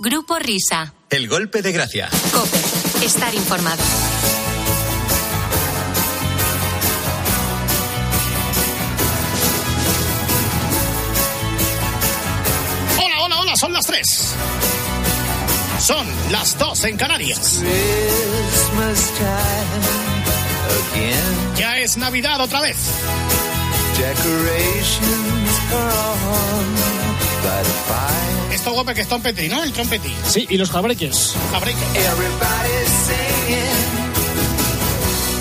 Grupo Risa. El golpe de gracia. Cope. Estar informado. Hola, hola, hola, son las tres. Son las dos en Canarias. Christmas time again. Ya es Navidad otra vez. Decorations are on. Esto golpe que es trompetí, ¿no? El trompetí. Sí, y los jabreques. Fabrica. Everybody's singing.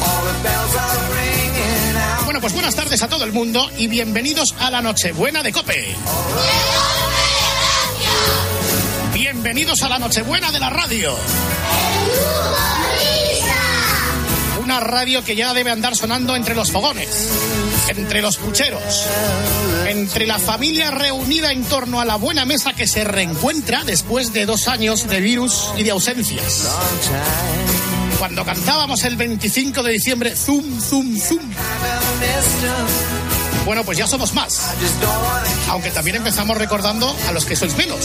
All the bells are ringing out. Bueno, pues buenas tardes a todo el mundo y bienvenidos a la Nochebuena de Cope. Bienvenidos a la Nochebuena de la radio. Una radio que ya debe andar sonando entre los fogones, entre los pucheros, entre la familia reunida en torno a la buena mesa que se reencuentra después de dos años de virus y de ausencias. Cuando cantábamos el 25 de diciembre, zoom, zoom, zoom. Bueno, pues ya somos más. Aunque también empezamos recordando a los que sois menos,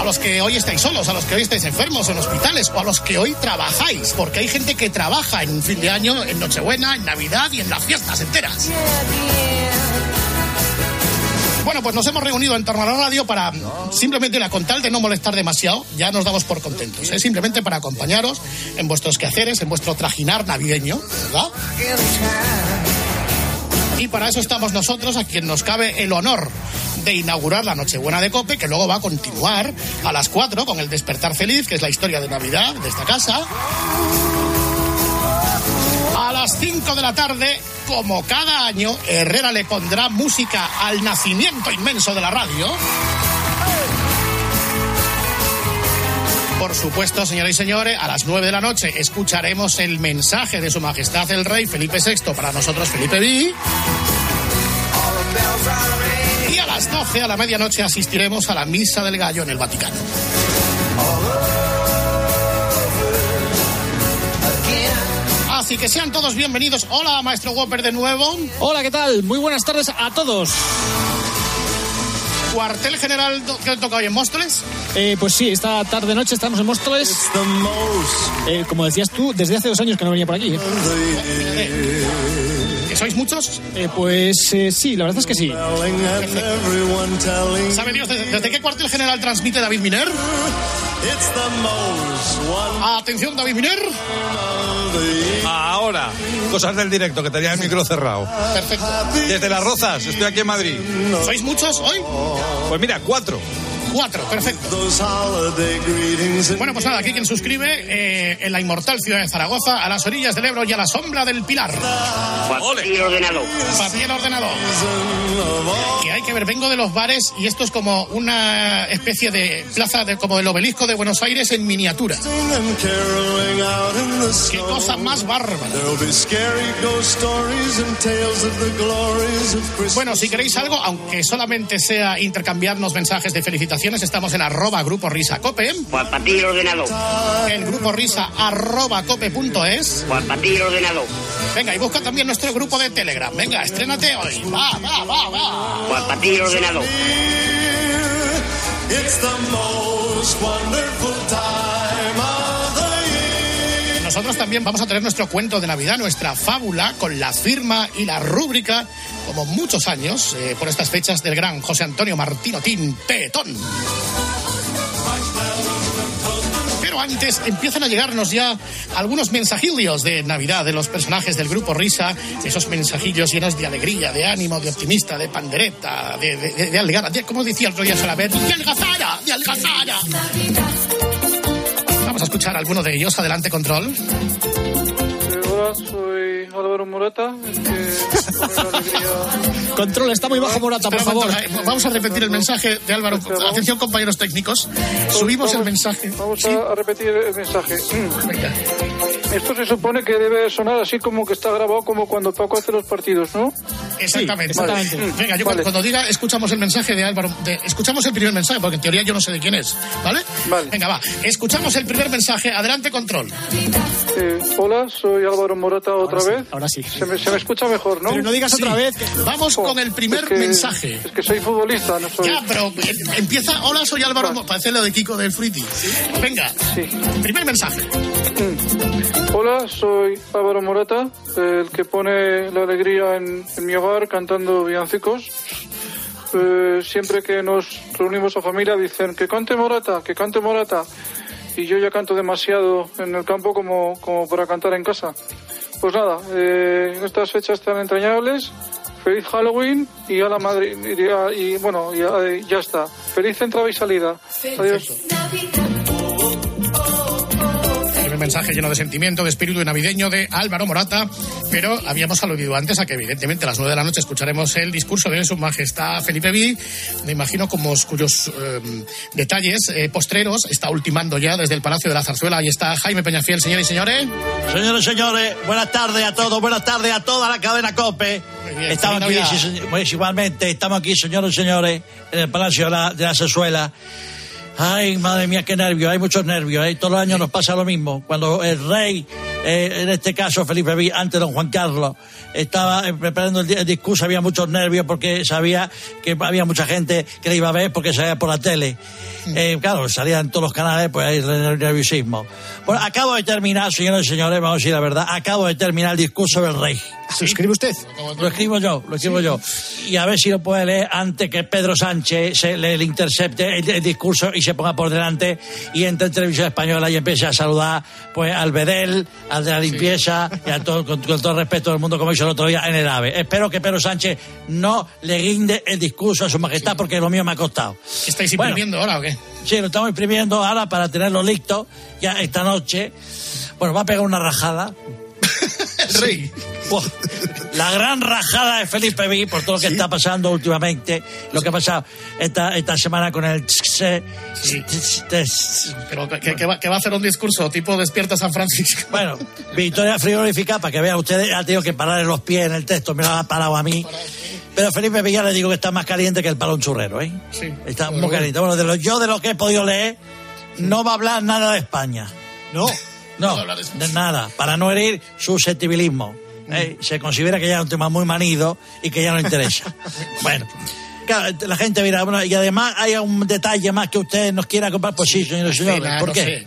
a los que hoy estáis solos, a los que hoy estáis enfermos en hospitales o a los que hoy trabajáis, porque hay gente que trabaja en fin de año, en Nochebuena, en Navidad y en las fiestas enteras. Bueno, pues nos hemos reunido en torno a la radio para simplemente la con tal de no molestar demasiado, ya nos damos por contentos, ¿eh? simplemente para acompañaros en vuestros quehaceres, en vuestro trajinar navideño, ¿verdad? Y para eso estamos nosotros, a quien nos cabe el honor de inaugurar la Nochebuena de Cope, que luego va a continuar a las 4 con el Despertar Feliz, que es la historia de Navidad de esta casa. A las 5 de la tarde, como cada año, Herrera le pondrá música al nacimiento inmenso de la radio. Por supuesto, señoras y señores, a las 9 de la noche escucharemos el mensaje de Su Majestad el Rey Felipe VI, para nosotros Felipe V. Y a las 12 a la medianoche asistiremos a la Misa del Gallo en el Vaticano. Así que sean todos bienvenidos. Hola, maestro Whopper de nuevo. Hola, ¿qué tal? Muy buenas tardes a todos. Cuartel general que toca hoy en Móstoles. Eh, pues sí, esta tarde-noche estamos en Móstoles. Eh, como decías tú, desde hace dos años que no venía por aquí. ¿Que sois muchos? Eh, pues eh, sí, la verdad es que sí. ¿Sabe Dios desde, desde qué cuartel general transmite David Miner? Atención, David Miner. Ahora, cosas del directo, que tenía el micro cerrado. Perfecto. Desde Las Rozas, estoy aquí en Madrid. ¿Sois muchos hoy? Pues mira, cuatro. Cuatro, perfecto. Bueno, pues nada, aquí quien suscribe eh, en la inmortal ciudad de Zaragoza, a las orillas del Ebro y a la sombra del Pilar. Papel ordenador. Papel ordenador. Que hay que ver, vengo de los bares y esto es como una especie de plaza de, como del obelisco de Buenos Aires en miniatura. Qué cosa más bárbara. Bueno, si queréis algo, aunque solamente sea intercambiarnos mensajes de estamos en arroba grupo risa cope, Papel ordenador. el grupo risa arroba cope.es. Papel ordenador. Venga, y busca también nuestro grupo de Telegram. Venga, estrénate hoy. Va, va, va, va. Ordenador. It's the most wonderful time. También vamos a tener nuestro cuento de Navidad, nuestra fábula, con la firma y la rúbrica, como muchos años, eh, por estas fechas del gran José Antonio Martino Tintetón. Pero antes empiezan a llegarnos ya algunos mensajillos de Navidad de los personajes del grupo Risa, esos mensajillos llenos de alegría, de ánimo, de optimista, de pandereta, de, de, de, de- como decía el otro día Salaver, de algazara, de algazara. Escuchar alguno de ellos. Adelante, control. Hola, soy Álvaro Morata. Alegría Control, está muy bajo Morata, por favor. eh, Vamos a repetir el mensaje de Álvaro. Atención, compañeros técnicos. Subimos el mensaje. Vamos a repetir el mensaje. venga. Esto se supone que debe sonar así como que está grabado como cuando Paco hace los partidos, ¿no? Exactamente. Sí, exactamente. Venga, yo Vale. cuando diga, escuchamos el mensaje de Álvaro. de- escuchamos el primer mensaje, porque en teoría yo no sé de quién es. ¿Vale? Vale. Venga, va. Escuchamos el primer mensaje. Adelante, control. Eh, hola, soy Álvaro Morata otra Ahora sí, vez. ahora sí. Se me, se me escucha mejor, ¿no? Pero no digas otra vez. que- Vamos con el primer Es que- mensaje. Es que soy futbolista, no soy... Ya, pero eh, empieza. Hola, soy Álvaro. Mo- Parece lo de Kiko del Fruity. Venga, Sí. primer mensaje. Hola, soy Álvaro Morata, el que pone la alegría en, en mi hogar cantando villancicos. Eh, siempre que nos reunimos a familia dicen que cante Morata, que cante Morata. Y yo ya canto demasiado en el campo como, como para cantar en casa. Pues nada, eh, estas fechas tan entrañables, feliz Halloween y a la madre. Y, y, bueno, ya, ya está. Feliz entrada y salida. Adiós. Mensaje lleno de sentimiento, de espíritu navideño de Álvaro Morata, pero habíamos aludido antes a que evidentemente a las nueve de la noche escucharemos el discurso de Su Majestad Felipe V, me imagino como cuyos eh, detalles eh, postreros está ultimando ya desde el Palacio de la Zarzuela. Ahí está Jaime Peñafiel, señores y señores. Señores, señores, buenas tardes a todos, buenas tardes a toda la cadena COPE. Bien, Estamos aquí, pues, igualmente, estamos aquí, señores y señores, en el Palacio de la, de la Zarzuela. Ay, madre mía, qué nervios, hay muchos nervios. ¿eh? Todos los años nos pasa lo mismo. Cuando el rey, eh, en este caso Felipe V, antes don Juan Carlos, estaba eh, preparando el, di- el discurso, había muchos nervios porque sabía que había mucha gente que le iba a ver porque salía por la tele. Eh, claro, salían todos los canales, pues ahí el nerviosismo. Bueno, acabo de terminar, señores y señores, vamos a decir la verdad, acabo de terminar el discurso del rey. ¿Se escribe usted? Lo escribo yo, lo escribo yo. Y a ver si lo puede leer antes que Pedro Sánchez se le, le intercepte el, el discurso y se ponga por delante y entre en televisión española y empiece a saludar pues al Bedel, al de la limpieza y a todo, con, con todo el respeto del mundo como hizo el otro día en el AVE. Espero que Pedro Sánchez no le guinde el discurso a su majestad porque lo mío me ha costado. ¿Estáis Bueno, imprimiendo ahora o qué? Sí, lo estamos imprimiendo ahora para tenerlo listo ya esta noche. Bueno, va a pegar una rajada. El rey. La gran rajada de Felipe V por todo lo que está pasando últimamente, lo que ha pasado esta, esta semana con el... Pero que, que va, que va a hacer un discurso tipo despierta San Francisco. Bueno, victoria frigorífica, para que vean ustedes, ha tenido que pararle los pies en el texto, me lo ha parado a mí. Pero Felipe Villar le digo que está más caliente que el palón churrero, ¿eh? Sí. Está muy caliente. Bueno, de lo, yo de lo que he podido leer, no va a hablar nada de España. No. No, No de nada, para no herir susceptibilismo. ¿Eh? Se considera que ya es un tema muy manido y que ya no interesa. bueno. Claro, la gente mira, bueno, y además hay un detalle más que usted nos quiera comprar. Pues sí, señores y señores. Cena, ¿Por qué?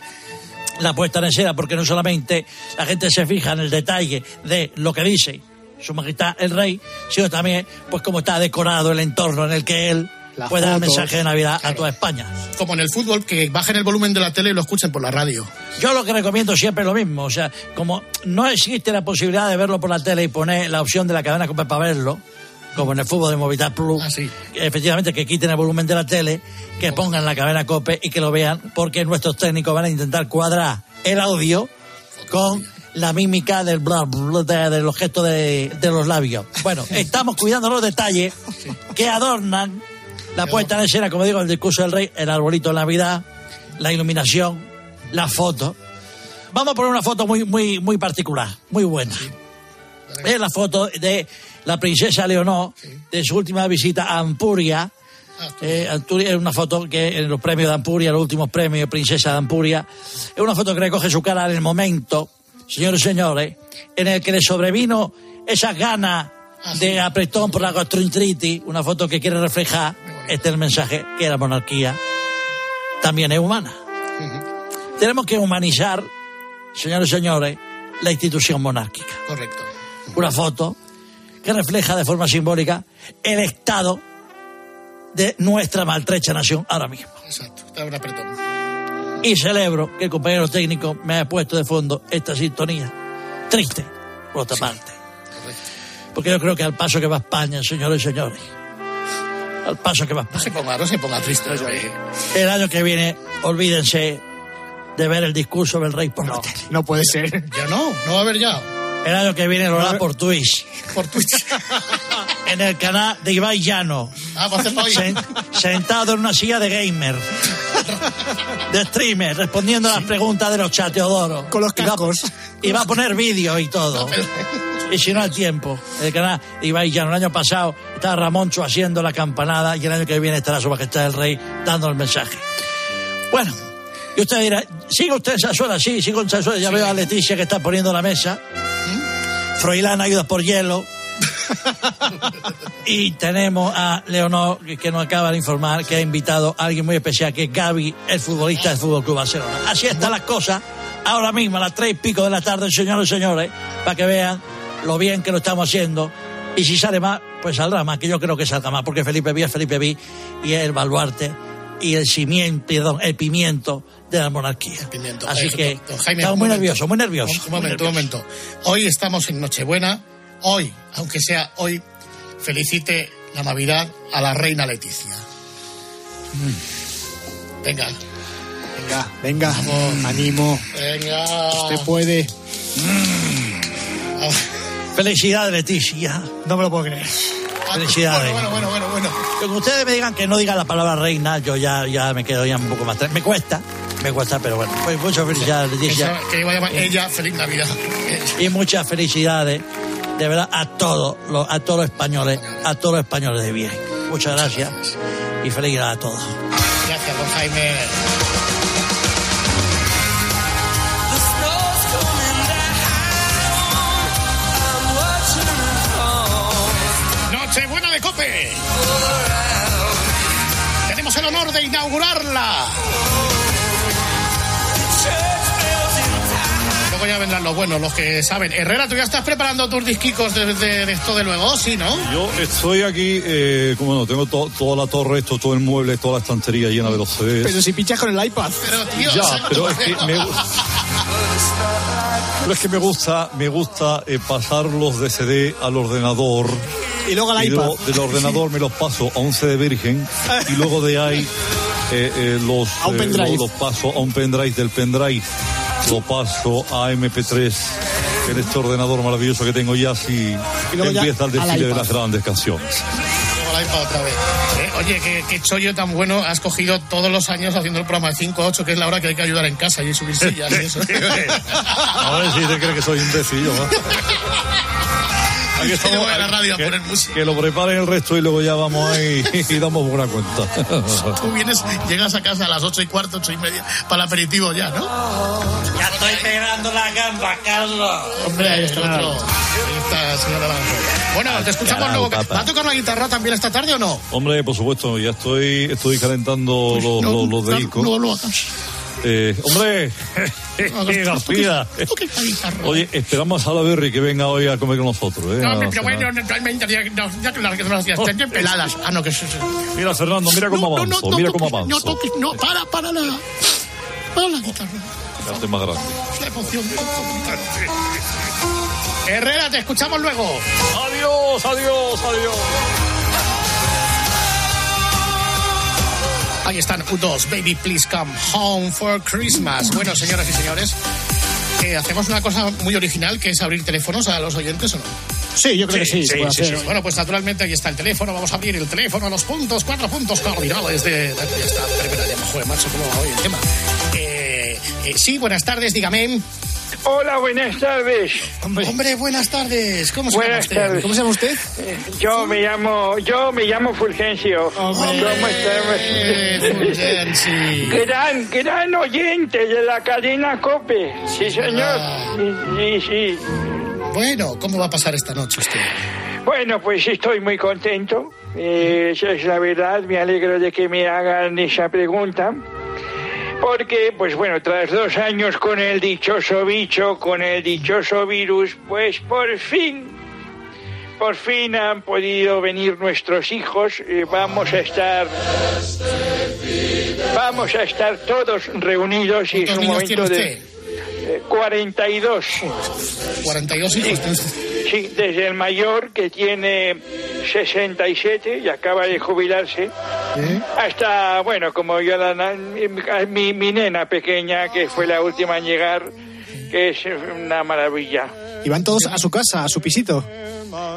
La puesta en escena, porque no solamente la gente se fija en el detalle de lo que dice su majestad el rey, sino también pues cómo está decorado el entorno en el que él Las puede dar mensaje de Navidad a toda España. Como en el fútbol, que bajen el volumen de la tele y lo escuchen por la radio. Yo lo que recomiendo siempre es lo mismo, o sea, como no existe la posibilidad de verlo por la tele y poner la opción de la cadena Cope para verlo, como en el fútbol de Movistar Plus, Ah, sí. efectivamente que quiten el volumen de la tele, que pongan la cadena Cope y que lo vean, porque nuestros técnicos van a intentar cuadrar el audio con la mímica del bla, bla, de, de los gestos de, de los labios. Bueno, estamos cuidando los detalles que adornan la puesta en escena, como digo, el discurso del rey, el arbolito de Navidad, la iluminación, las fotos. Vamos a poner una foto muy, muy, muy particular, muy buena. Es la foto de la princesa Leonor, de su última visita a Ampuria. Eh, Ampuria es una foto que en los premios de Ampuria, los últimos premios, princesa de Ampuria, es una foto que recoge su cara en el momento, señores y señores, en el que le sobrevino esas ganas de apretón por la gastroenteritis, una foto que quiere reflejar, este es el mensaje, que la monarquía también es humana. Tenemos que humanizar, señores y señores, la institución monárquica Correcto. una foto que refleja de forma simbólica el estado de nuestra maltrecha nación ahora mismo. Exacto. Está un apretón. Y celebro que el compañero técnico me haya puesto de fondo esta sintonía. Triste, por otra parte. Porque yo creo que al paso que va España, señores y señores, al paso que va No se ponga, no se ponga triste. el año que viene, olvídense de ver el discurso del rey por la tele. No puede ser. Ya no, no va a haber ya. El año que viene lo hará por Twitch, Por Twitch. en el canal de Ibai Llano. ah, va a hacerlo hoy. Sen- sentado en una silla de gamer, de streamer, respondiendo a las preguntas de los chateodoros. Con los Y va- cascos. Y va a poner vídeos y todo. Y si no, al tiempo. El canal Ibai Llano. El año pasado estaba Ramoncho haciendo la campanada y el año que viene estará su majestad el rey dando el mensaje. Bueno, y usted dirá, ¿sigue usted en Sazuela? Sí, sigo en Sazuela. Ya veo a Leticia que está poniendo la mesa. Froilán ayuda por hielo. y tenemos a Leonor, que- que nos acaba de informar que ha invitado a alguien muy especial, que es Gaby, el futbolista del Fútbol Club Barcelona. Así están las cosas. Ahora mismo, a las tres y pico de la tarde, señores y señores, para que vean lo bien que lo estamos haciendo. Y si sale más, pues saldrá más, que yo creo que salga más, porque Felipe Vi es Felipe Vi y es el baluarte y el cimiento, perdón, el pimiento de la monarquía. Pimiento. Así Eh, que don Jaime, estamos muy nerviosos, muy nerviosos. Un, un momento, un momento. Hoy estamos en Nochebuena. Hoy, aunque sea hoy, felicite la Navidad a la reina Leticia. Venga, Venga, venga, animo. venga. Usted puede. Felicidades, Leticia. No me lo puedo creer. Felicidades. Bueno, bueno, bueno, bueno. bueno. Que ustedes me digan que no digan la palabra reina, yo ya, ya me quedo ya un poco más. Me cuesta, me cuesta, pero bueno. Pues muchas felicidades, Leticia. Esa- que iba a llamar ella Feliz Navidad. Y muchas felicidades, de verdad, a todos, los, a todos los españoles, a todos los españoles de bien. Muchas gracias y felicidades a todos. Gracias, don Jaime. Honor de inaugurarla. Luego ya vendrán los buenos, los que saben. Herrera, tú ya estás preparando tus disquicos de, de- de esto de luego, ¿sí, no? Yo estoy aquí, eh, como no, tengo to- toda la torre, esto, todo el mueble, toda la estantería llena de los CDs. Pero si pinchas con el iPad. Pero, tío, Ya, ¿sabes? pero es que me, pero es que me gusta, me gusta eh, pasarlos de CD al ordenador. Y luego al Y iPad. luego del ordenador me los paso a un CD virgen y luego de ahí eh, eh, los, A un eh, los paso a un pendrive del pendrive lo paso a MP3 en este ordenador maravilloso que tengo ya Y ya empieza el desfile de las grandes canciones. Otra vez. Eh, oye, qué, qué chollo tan bueno has cogido todos los años haciendo el programa de 5 a 8, que es la hora que hay que ayudar en casa y subir sillas y eso. A ver si te crees que soy imbécil yo, ¿no? Aquí Que voy a la radio a que, poner música. que lo preparen el resto y luego ya vamos ahí y damos buena cuenta. Tú vienes, llegas a casa a las 8 y cuarto, 8 y media, para el aperitivo ya, ¿no? Ya estoy pegando la gamba, Carlos. Hombre, ahí está otro. Ahí está. Bueno, te escuchamos luego. ¿Va a tocar la guitarra también esta tarde o no? Hombre, por supuesto, ya estoy, estoy calentando los, No, los, los no. No lo hagas. Eh, hombre, García. Oye, esperamos a la Berry que venga hoy a comer con nosotros. ¿eh? No, pero bueno, no, realmente, ya, que las están bien peladas. Ah, no, que eso- Mira, Fernando, mira cómo avanzo, mira cómo avanzo. No toques, no, para, para la. Para la guitarra. Hazte más grande. La emoción. Herrera, te escuchamos luego. Adiós, adiós, adiós. Ahí están U2, Baby Please Come Home for Christmas. Bueno, señoras y señores, eh, hacemos una cosa muy original que es abrir teléfonos a los oyentes o no. Sí, yo creo que sí, se puede hacer. Bueno, pues naturalmente ahí está el teléfono. Vamos a abrir el teléfono a los puntos, cuatro puntos cardinales de. Ya está, primera llama. Joder, macho, cómo va hoy el tema. Eh, eh, sí, buenas tardes, dígame. Hola, buenas tardes. Hombre, buenas tardes. ¿Cómo se llama usted? tardes. ¿Cómo se llama usted? Yo me llamo, yo me llamo Fulgencio. ¿Cómo Eh? Fulgenci. Gran, gran oyente de la cadena COPE. Sí, señor. Sí, sí. Bueno, ¿cómo va a pasar esta noche usted? Bueno, pues estoy muy contento. Eh, esa es la verdad. Me alegro de que me hagan esa pregunta. Porque, pues bueno, tras dos años con el dichoso bicho, con el dichoso virus, pues por fin, por fin han podido venir nuestros hijos. Eh, vamos a estar, vamos a estar todos reunidos y es ¿Cuántos un momento de eh, 42. 42 hijos. Sí, desde el mayor que tiene 67 y acaba de jubilarse, hasta, bueno, como yo, la, na- mi, mi nena pequeña, que fue la última en llegar, que es una maravilla. Y van todos a su casa, a su pisito.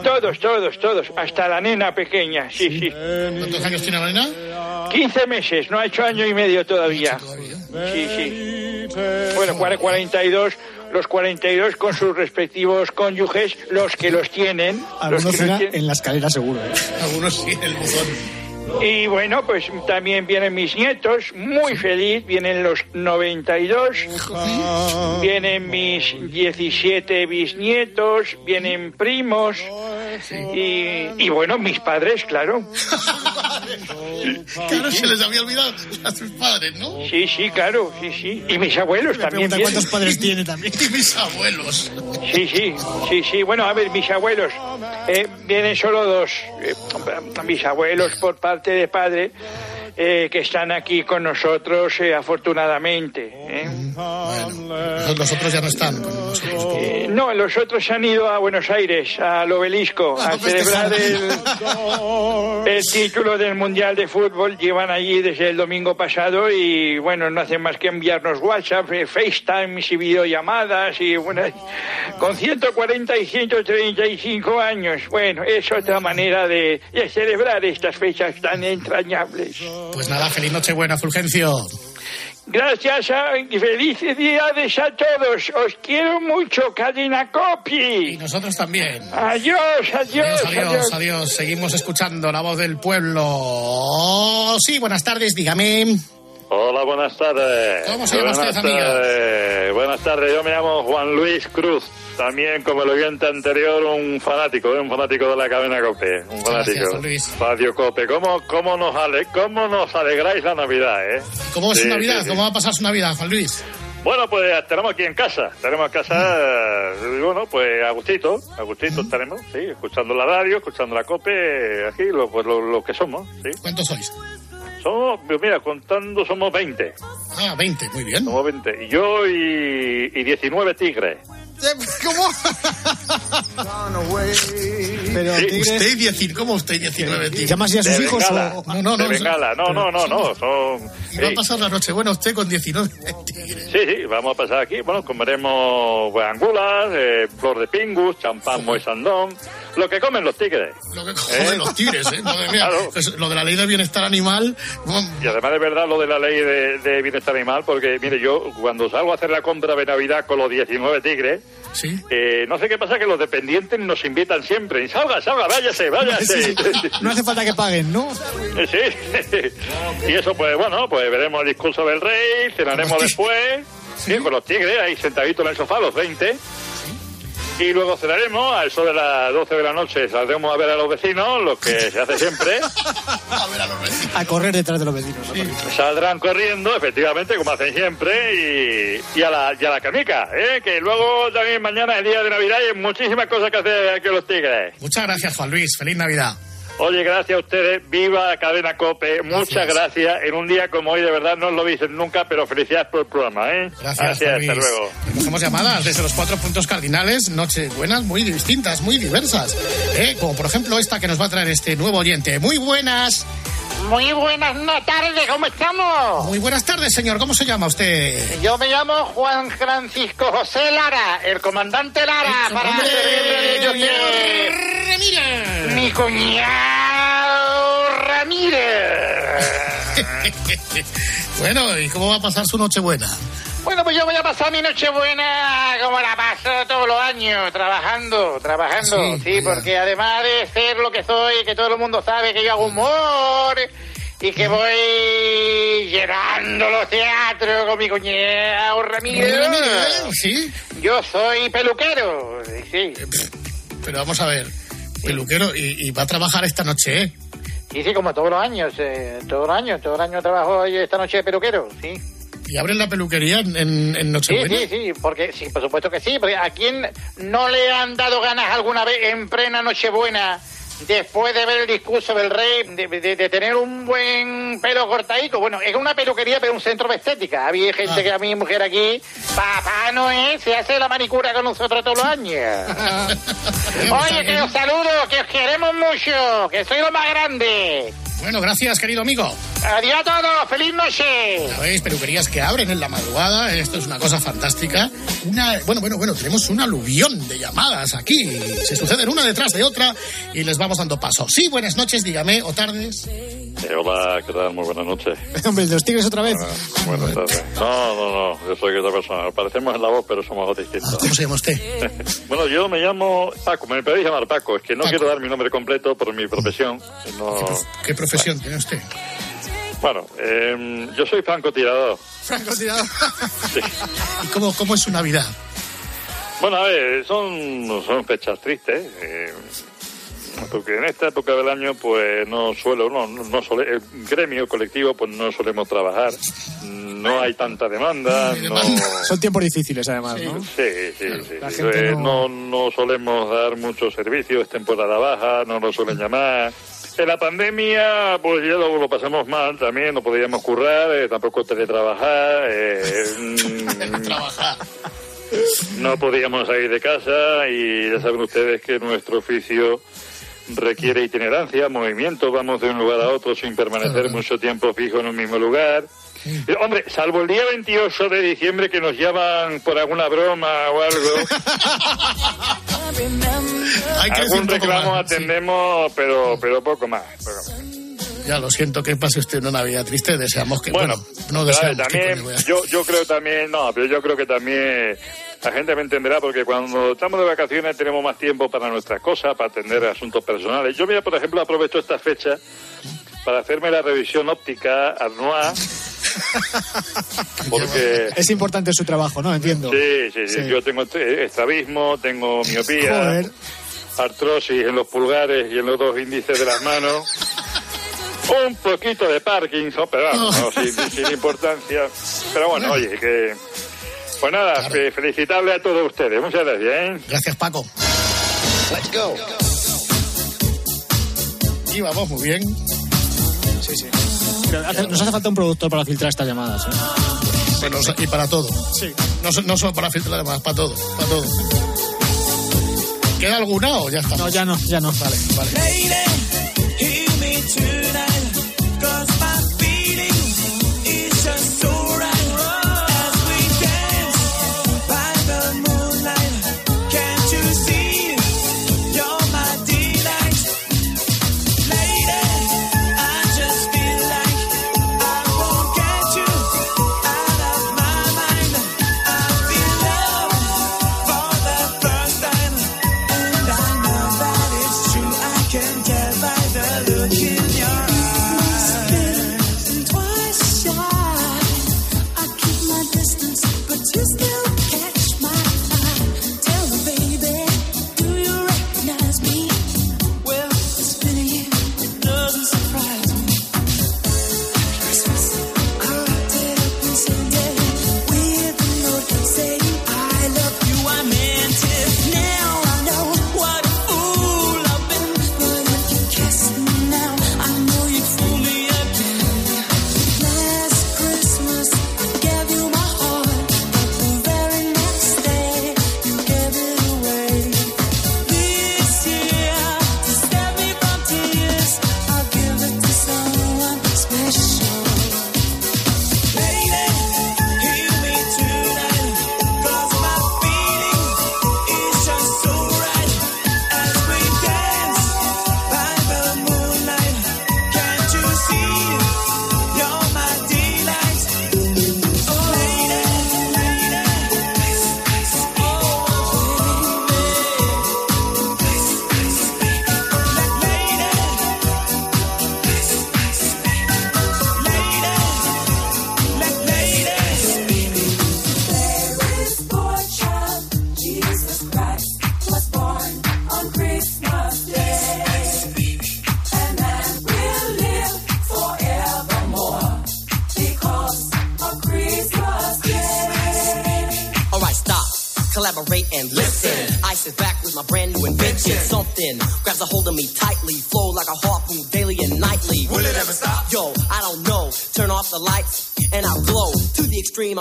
Todos, todos, todos, hasta la nena pequeña, sí, sí. ¿Cuántos años tiene la nena? 15 meses, no ha hecho año y medio todavía. Todavía. Sí, sí. Bueno, cuare- 42. Los 42 con sus respectivos cónyuges, los que los tienen. los Algunos que los tienen. en la escalera seguro. ¿eh? Algunos sí, el buzón. Y bueno, pues también vienen mis nietos, muy feliz, vienen los 92, vienen mis 17 bisnietos, vienen primos y, y bueno, mis padres, claro. Claro, se les había olvidado a sus padres, ¿no? Sí, sí, claro, sí, sí. Y mis abuelos también vienen. cuántos padres tiene también. Y mis abuelos. Sí, sí, sí, sí. Bueno, a ver, mis abuelos, eh, vienen solo dos. eh, mis abuelos por parte de padre, eh, que están aquí con nosotros, eh, afortunadamente. ¿eh? Bueno, los otros ya no están con nosotros. Eh, no, los otros han ido a Buenos Aires, al obelisco, Ah, a celebrar el, el título del Mundial de Fútbol. Llevan allí desde el domingo pasado y, bueno, no hacen más que enviarnos WhatsApp, eh, FaceTime y videollamadas y, bueno, con 140 y 135 años. Bueno, es otra manera de, de celebrar estas fechas tan entrañables. Pues nada, feliz Nochebuena, Fulgencio. Gracias a, y felices días a todos. Os quiero mucho, Cadena Y Copi. nosotros también. Adiós, adiós, Adiós, adiós, adiós. Seguimos escuchando la voz del pueblo. Sí, buenas tardes, dígame. Hola, buenas tardes. ¿Cómo se llama buenas usted, tardes. Buenas tardes, yo me llamo Juan Luis Cruz. También, como el oyente anterior, un fanático, ¿eh? un fanático de la cadena COPE. Un fanático. gracias, Juan Luis. Radio COPE. ¿Cómo, cómo, nos ale ¿Cómo nos alegráis la Navidad, eh? ¿Cómo es Sí, su Navidad? sí, sí. ¿Cómo va a pasar su Navidad, Juan Luis? Bueno, pues tenemos aquí en casa. Tenemos en casa, eh, bueno, pues a gustito. A gustito estaremos, sí. Escuchando la radio, escuchando la COPE. Aquí, lo, pues lo, lo que somos, sí. ¿Cuántos sois? Somos, mira, contando somos 20. Ah, 20, muy bien. Somos 20. Y yo y, y 19 tigres. ¿Cómo? Pero Sí, Tigres, ¿Usted 19? ¿Cómo usted 19, tío? ¿llama así a sus De hijos bengala. o...? No, no, no. de bengala. No, no, no, no. Son, Y va a sí, pasar la noche buena usted con 19 tigres. sí, sí, vamos a pasar aquí. Bueno, comeremos pues, angulas, eh, flor de pingus, champán moisandón, lo que comen los tigres. Lo que joder, ¿Eh? los tigres, ¿eh? Madre mía. Claro. Pues lo de la ley del bienestar animal. Y además de verdad lo de la ley de, de bienestar animal, porque mire, yo cuando salgo a hacer la compra de Navidad con los 19 tigres, Sí. eh, no sé qué pasa que los dependientes nos invitan siempre. Y salga, salga, váyase, váyase. Sí, sí. No hace falta que paguen, ¿no? Sí, y eso pues bueno, pues veremos el discurso del rey, cenaremos después, sí, con los tigres ahí sentaditos en el sofá, los 20. Y luego cenaremos, a eso de las 12 de la noche saldremos a ver a los vecinos, lo que se hace siempre. A ver a los vecinos. A correr detrás de los vecinos. Saldrán corriendo, efectivamente, como hacen siempre, y, y a, la, y a la canica, ¿eh? que luego también mañana es día de Navidad y hay muchísimas cosas que hacer aquí en los tigres. Muchas gracias, Juan Luis. Feliz Navidad. Oye, gracias a ustedes. Viva Cadena Cope. Muchas gracias. En un día como hoy, de verdad, no os lo dicen nunca, pero felicidades por el programa, ¿eh? Gracias, Juan hasta luego. Recogemos llamadas desde los cuatro puntos cardinales, noches buenas, muy distintas, muy diversas. ¿eh? Como por ejemplo esta que nos va a traer este nuevo oyente. Muy buenas. Muy buenas no- tardes, ¿cómo estamos? Muy buenas tardes, señor. ¿Cómo se llama usted? Yo me llamo Juan Francisco José Lara, el comandante Lara, para ¡Hombre! servirle yo mi cuñado Ramírez. bueno, ¿y cómo va a pasar su Nochebuena? Bueno, pues yo voy a pasar mi Nochebuena como la paso todos los años, trabajando, trabajando, Sí, porque además de ser lo que soy, que todo el mundo sabe que yo hago humor y que voy llenando los teatros con mi cuñado Ramírez. Ramírez, Sí, Yo soy peluquero, sí, pero vamos a ver. Peluquero, y, y va a trabajar esta noche, ¿eh? sí, sí, como todos los años, eh, todos los años, todo el año trabajo hoy esta noche de peluquero, sí. ¿Y abren la peluquería en, en- en Sí, Nochebuena? sí, sí, porque sí, por supuesto que sí, porque a quién no le han dado ganas alguna vez en plena Nochebuena después de ver el discurso del rey de, de- de tener un buen pelo cortadico. Bueno, es una peluquería pero un centro de estética. Había gente Ah. que a mi mujer aquí, papá Noel, se hace la manicura con nosotros todos los años. Oye, que os saludo, que os queremos mucho, que soy lo más grande. Bueno, gracias, querido amigo. Adiós a todos, feliz noche. Ya veis, peluquerías que abren en la madrugada, esto es una cosa fantástica. Una, bueno, bueno, bueno, tenemos un aluvión de llamadas aquí. Se suceden una detrás de otra y les vamos dando paso. Sí, buenas noches, dígame, o tardes. Eh, hola, ¿qué tal? Muy buenas noches. Hombre, los tigres otra vez. Buenas tardes. No, no, no, yo soy otra persona. Parecemos en la voz, pero somos distintos. ¿Cómo se llama usted? bueno, yo me llamo Paco, me podéis llamar Paco. Es que no quiero dar mi nombre completo por mi profesión. No... ¿Qué profesión tiene usted? Bueno, eh, yo soy francotirador. Francotirador. ¿Y cómo, cómo es su Navidad? Bueno, a ver, son, son fechas tristes. eh, porque en esta época del año, pues no suelo, no, no, sole- el gremio colectivo, pues no solemos trabajar. No hay tanta demanda. No, Son tiempos difíciles, además, ¿no? Sí, sí, sí. la sí. gente Eh, no- no... No, solemos dar muchos servicios, es temporada baja, no nos suelen llamar. En la pandemia, pues ya lo, lo pasamos mal también, no podíamos currar, eh, tampoco teletrabajar. eh, mm, no podíamos salir de casa y ya saben ustedes que nuestro oficio requiere itinerancia, movimiento, vamos de un lugar a otro sin permanecer mucho tiempo fijo en un mismo lugar. Y, hombre, salvo el día 28 de diciembre que nos llaman por alguna broma o algo, algún reclamo más, sí. atendemos, pero pero poco más. poco más. Ya lo siento que pase usted una Navidad triste. Deseamos que. Bueno, Bueno, no deseamos también, yo, yo creo también, no, pero yo creo que también la gente me entenderá porque cuando estamos de vacaciones tenemos más tiempo para nuestras cosas, para atender asuntos personales. Yo, mira, por ejemplo, aprovecho esta fecha para hacerme la revisión óptica anual, porque... Es importante su trabajo, ¿no? Entiendo. Sí, sí, sí, Sí. yo tengo este- estrabismo, tengo miopía, Joder. artrosis en los pulgares y en los dos índices de las manos. Un poquito de Parkinson, pero vamos, no, sin, sin importancia. Pero bueno, oye, que... Pues nada, fe- felicitarle a todos ustedes. Muchas gracias, ¿eh? Gracias, Paco. Let's go. Y vamos muy bien. Sí, sí. Hace- nos hace falta un productor para filtrar estas llamadas, ¿eh? Bueno, y para todo. Sí. No, no solo para filtrar además, para todo. Para todo. ¿Queda alguna o ya está? No, ya no, ya no. Vale, vale.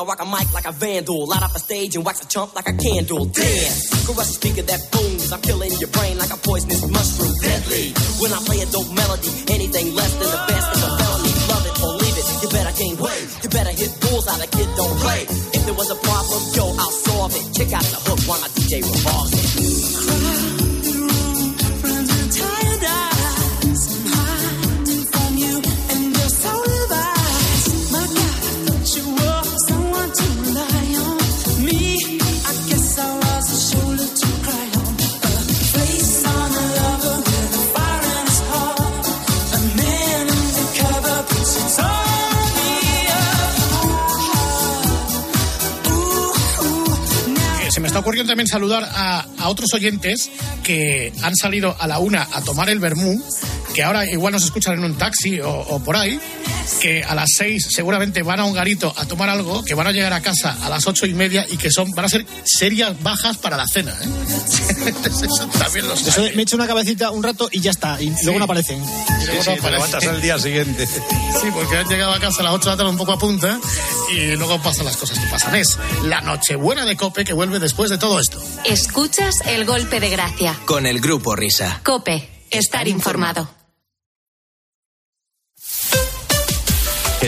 I rock a mic like a vandal. Light up a stage and wax a chump like a candle. Dance, crush a speaker that también saludar a, otros oyentes que han salido a la una a tomar el vermú, que ahora igual nos escuchan en un taxi o por ahí, que a las seis seguramente van a un garito a tomar algo, que van a llegar a casa a las ocho y media y que son van a ser serias bajas para la cena. ¿eh? Eso también los Eso me echo una cabecita un rato y ya está. Y luego no aparecen. Y luego no aparecen. levantas el día siguiente. Sí, porque han llegado a casa a las 8 de la tarde un poco a punta y luego pasan las cosas que pasan. Es la Nochebuena de Cope que vuelve después de todo esto. Escuchas el golpe de gracia. Con el grupo Risa. Cope, estar informado.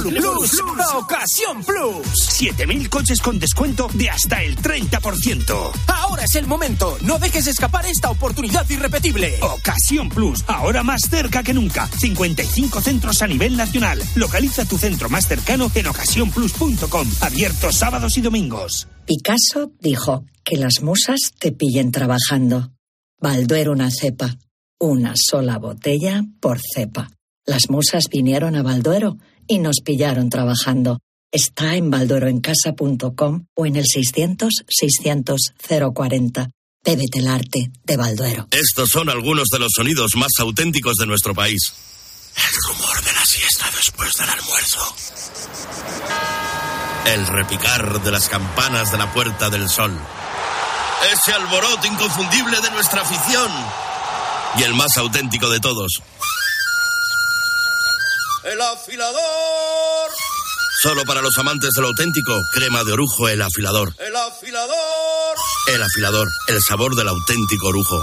Plus, Ocasión Plus. 7000 coches con descuento de hasta el 30%. Ahora es el momento. No dejes escapar esta oportunidad irrepetible. Ocasión Plus, ahora más cerca que nunca. 55 centros a nivel nacional. Localiza tu centro más cercano en ocasiónplus.com. Abierto sábados y domingos. Picasso dijo que las musas te pillen trabajando. Balduero una cepa. Una sola botella por cepa. Las musas vinieron a Balduero y nos pillaron trabajando. Está en baldueroencasa.com o en el 600-600-040. Bébete el arte de Balduero. Estos son algunos de los sonidos más auténticos de nuestro país. El rumor de la siesta después del almuerzo. El repicar de las campanas de la Puerta del Sol. Ese alboroto inconfundible de nuestra afición. Y el más auténtico de todos. El afilador. Solo para los amantes del auténtico, crema de orujo, el afilador. El afilador. El afilador, el sabor del auténtico orujo.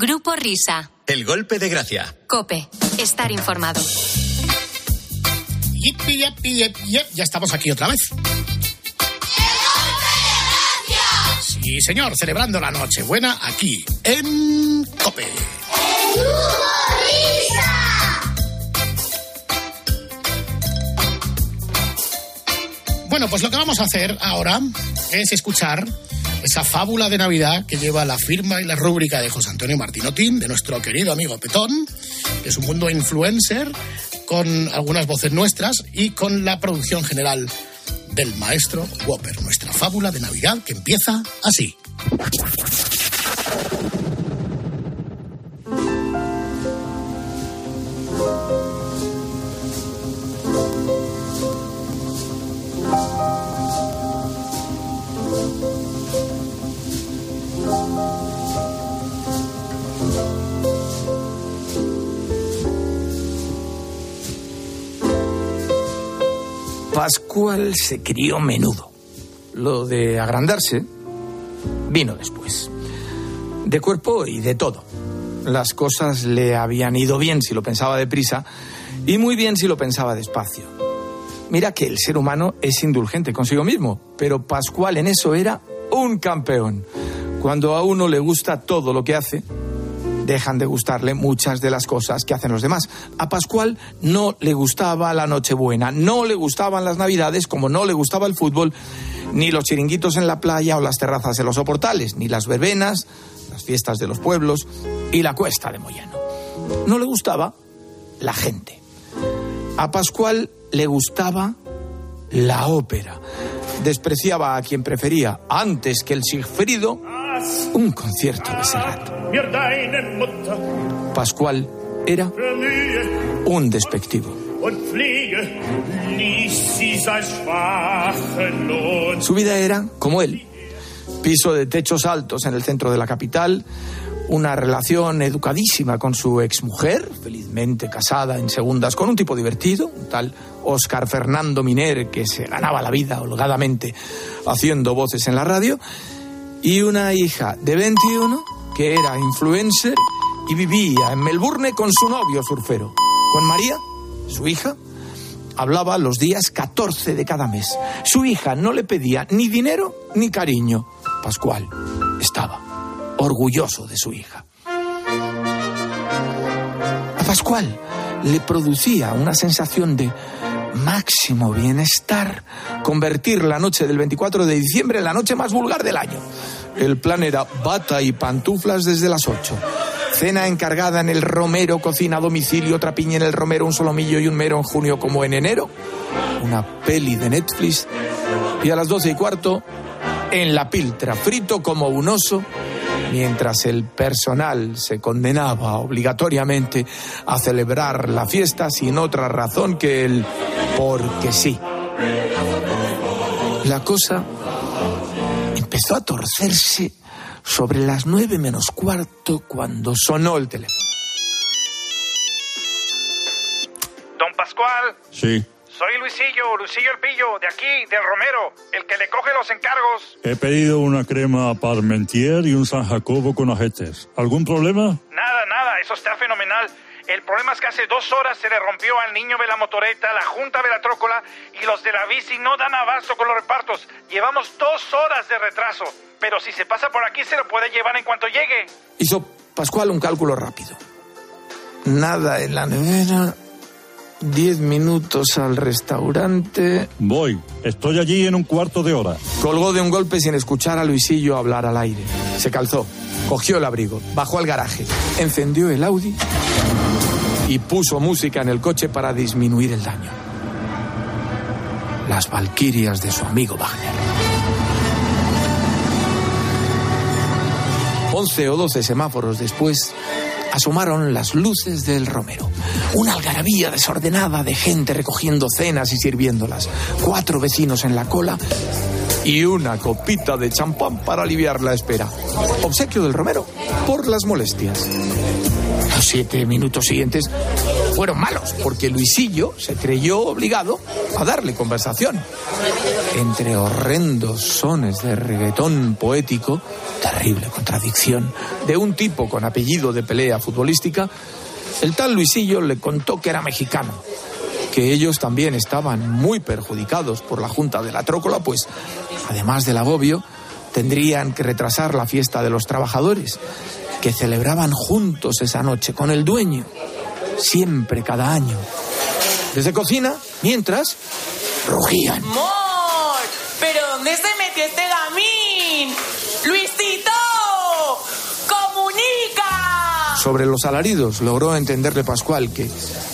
Grupo Risa. El golpe de gracia. Cope, estar informado. Yipi, yipi, yipi, yip. Ya estamos aquí otra vez. Sí, señor, celebrando la Nochebuena aquí en Cope. Bueno, pues lo que vamos a hacer ahora es escuchar esa fábula de Navidad que lleva la firma y la rúbrica de José Antonio Martinotín, de nuestro querido amigo Petón, que es un mundo influencer, con algunas voces nuestras y con la producción general del maestro Whopper. Nuestra fábula de Navidad que empieza así. Pascual se crió menudo. Lo de agrandarse vino después. De cuerpo y de todo. Las cosas le habían ido bien si lo pensaba deprisa y muy bien si lo pensaba despacio. Mira que el ser humano es indulgente consigo mismo, pero Pascual en eso era un campeón. Cuando a uno le gusta todo lo que hace, dejan de gustarle muchas de las cosas que hacen los demás. A Pascual no le gustaba la Nochebuena, no le gustaban las Navidades, como no le gustaba el fútbol, ni los chiringuitos en la playa o las terrazas de los soportales, ni las verbenas, las fiestas de los pueblos y la cuesta de Moyano. No le gustaba la gente. A Pascual le gustaba la ópera. Despreciaba a quien prefería, antes que el Sigfrido, un concierto de Serrat. Pascual era un despectivo. Su vida era, como él, piso de techos altos en el centro de la capital, una relación educadísima con su exmujer, felizmente casada en segundas con un tipo divertido, un tal Oscar Fernando Miner, que se ganaba la vida holgadamente haciendo voces en la radio, y una hija de 21 que era influencer y vivía en Melbourne con su novio surfero. Con María, su hija, hablaba los días 14 de cada mes. Su hija no le pedía ni dinero ni cariño. Pascual estaba orgulloso de su hija. A Pascual le producía una sensación de máximo bienestar convertir la noche del 24 de diciembre en la noche más vulgar del año. El plan era bata y pantuflas desde las 8. Cena encargada en el Romero, cocina a domicilio, otra piña en el Romero, un solomillo y un mero en junio como en enero. Una peli de Netflix. Y a las 12 y cuarto, en la piltra, frito como un oso, mientras el personal se condenaba obligatoriamente a celebrar la fiesta sin otra razón que el porque sí. La cosa empezó a torcerse sobre las nueve menos cuarto cuando sonó el teléfono. Don Pascual, Sí. Soy Luisillo, Luisillo el Pillo, de aquí, del Romero, el que le coge los encargos. He pedido una crema Parmentier y un San Jacobo con ajetes. ¿Algún problema? Nada, nada, eso está fenomenal. El problema es que hace dos horas se le rompió al niño de la motoreta, la junta de la trócola y los de la bici no dan abasto con los repartos. Llevamos dos horas de retraso, pero si se pasa por aquí se lo puede llevar en cuanto llegue. Hizo Pascual un cálculo rápido. Nada en la nevera. Diez minutos al restaurante. Voy. Estoy allí en un cuarto de hora. Colgó de un golpe sin escuchar a Luisillo hablar al aire. Se calzó, cogió el abrigo, bajó al garaje, encendió el Audi y puso música en el coche para disminuir el daño. Las valquirias de su amigo Wagner. Once o doce semáforos después, asomaron las luces del Romero. Una algarabía desordenada de gente recogiendo cenas y sirviéndolas. Cuatro vecinos en la cola y una copita de champán para aliviar la espera. Obsequio del Romero por las molestias. Siete minutos siguientes fueron malos, porque Luisillo se creyó obligado a darle conversación. Entre horrendos sones de reggaetón poético, terrible contradicción, de un tipo con apellido de pelea futbolística, el tal Luisillo le contó que era mexicano, que ellos también estaban muy perjudicados por la Junta de la Trócola, pues, además del agobio, tendrían que retrasar la fiesta de los trabajadores, que celebraban juntos esa noche con el dueño, siempre cada año. Desde cocina, mientras, rugían. Sobre los alaridos logró entenderle Pascual que,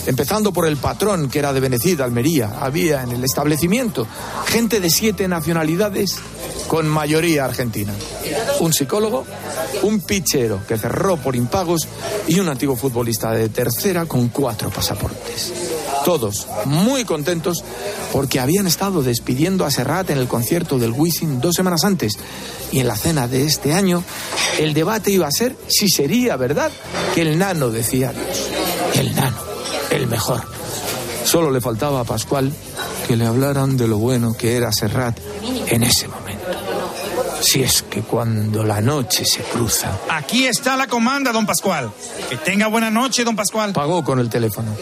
empezando por el patrón que era de Benecida, Almería, había en el establecimiento gente de siete nacionalidades con mayoría argentina. Un psicólogo, un pichero que cerró por impagos y un antiguo futbolista de tercera con cuatro pasaportes. Todos muy contentos porque habían estado despidiendo a Serrat en el concierto del Wisin dos semanas antes. Y en la cena de este año, el debate iba a ser si sería verdad que el nano decía adiós. El nano, el mejor. Solo le faltaba a Pascual que le hablaran de lo bueno que era Serrat en ese momento. Si es que cuando la noche se cruza. Aquí está la comanda, don Pascual. Que tenga buena noche, don Pascual. Pagó con el teléfono.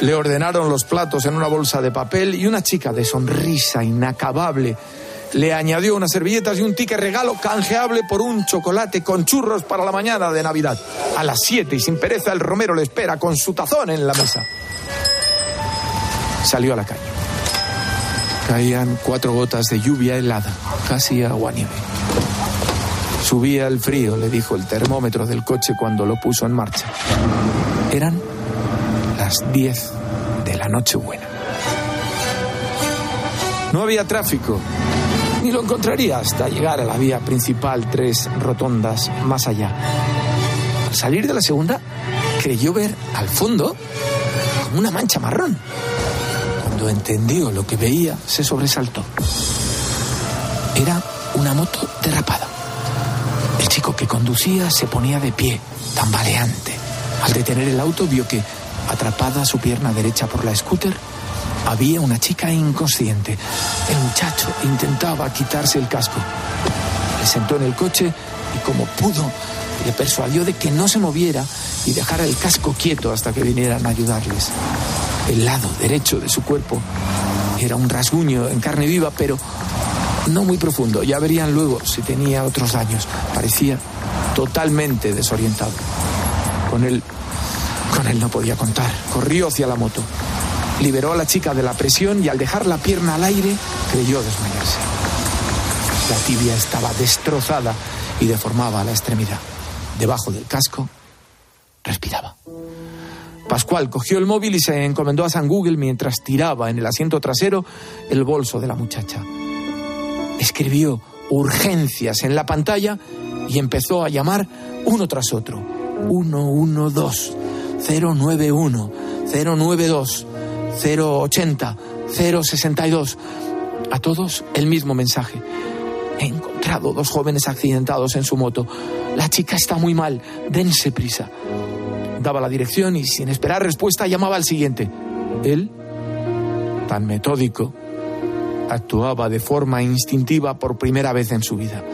Le ordenaron los platos en una bolsa de papel y una chica de sonrisa inacabable le añadió unas servilletas y un ticket regalo canjeable por un chocolate con churros para la mañana de Navidad. A las 7 y sin pereza el Romero le espera con su tazón en la mesa. Salió a la calle. Caían cuatro gotas de lluvia helada, casi agua nieve. Subía el frío, le dijo el termómetro del coche cuando lo puso en marcha. Eran las 10 de la Nochebuena. No había tráfico, ni lo encontraría hasta llegar a la vía principal tres rotondas más allá. Al salir de la segunda, creyó ver al fondo una mancha marrón. Cuando entendió lo que veía, se sobresaltó. Era una moto derrapada. El chico que conducía se ponía de pie, tambaleante. Al detener el auto vio que, atrapada su pierna derecha por la scooter, había una chica inconsciente. El muchacho intentaba quitarse el casco. Le sentó en el coche y como pudo, le persuadió de que no se moviera y dejara el casco quieto hasta que vinieran a ayudarles. El lado derecho de su cuerpo era un rasguño en carne viva, pero no muy profundo. Ya verían luego si tenía otros daños. Parecía totalmente desorientado. Con él, con él no podía contar. Corrió hacia la moto. Liberó a la chica de la presión y al dejar la pierna al aire creyó desmayarse. La tibia estaba destrozada y deformaba la extremidad. Debajo del casco respiraba. Pascual cogió el móvil y se encomendó a San Google mientras tiraba en el asiento trasero el bolso de la muchacha. Escribió urgencias en la pantalla y empezó a llamar uno tras otro. 112, 091, 092, 080, 062. A todos el mismo mensaje. He encontrado dos jóvenes accidentados en su moto. La chica está muy mal. Dense prisa. Daba la dirección y sin esperar respuesta llamaba al siguiente. Él, tan metódico, actuaba de forma instintiva por primera vez en su vida.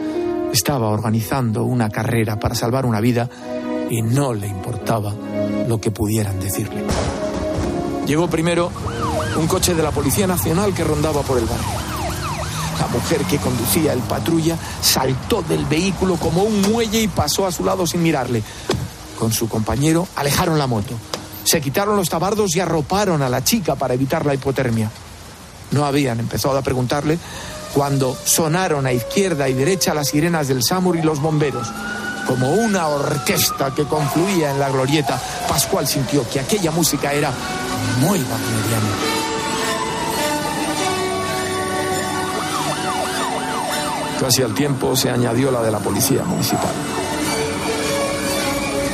Estaba organizando una carrera para salvar una vida y no le importaba lo que pudieran decirle. Llegó primero un coche de la Policía Nacional que rondaba por el barrio. La mujer que conducía el patrulla saltó del vehículo como un muelle y pasó a su lado sin mirarle. Con su compañero alejaron la moto. Se quitaron los tabardos y arroparon a la chica para evitar la hipotermia. No habían empezado a preguntarle cuando sonaron a izquierda y derecha las sirenas del SAMUR y los bomberos. Como una orquesta que confluía en la glorieta, Pascual sintió que aquella música era muy wagneriana. Casi al tiempo se añadió la de la policía municipal.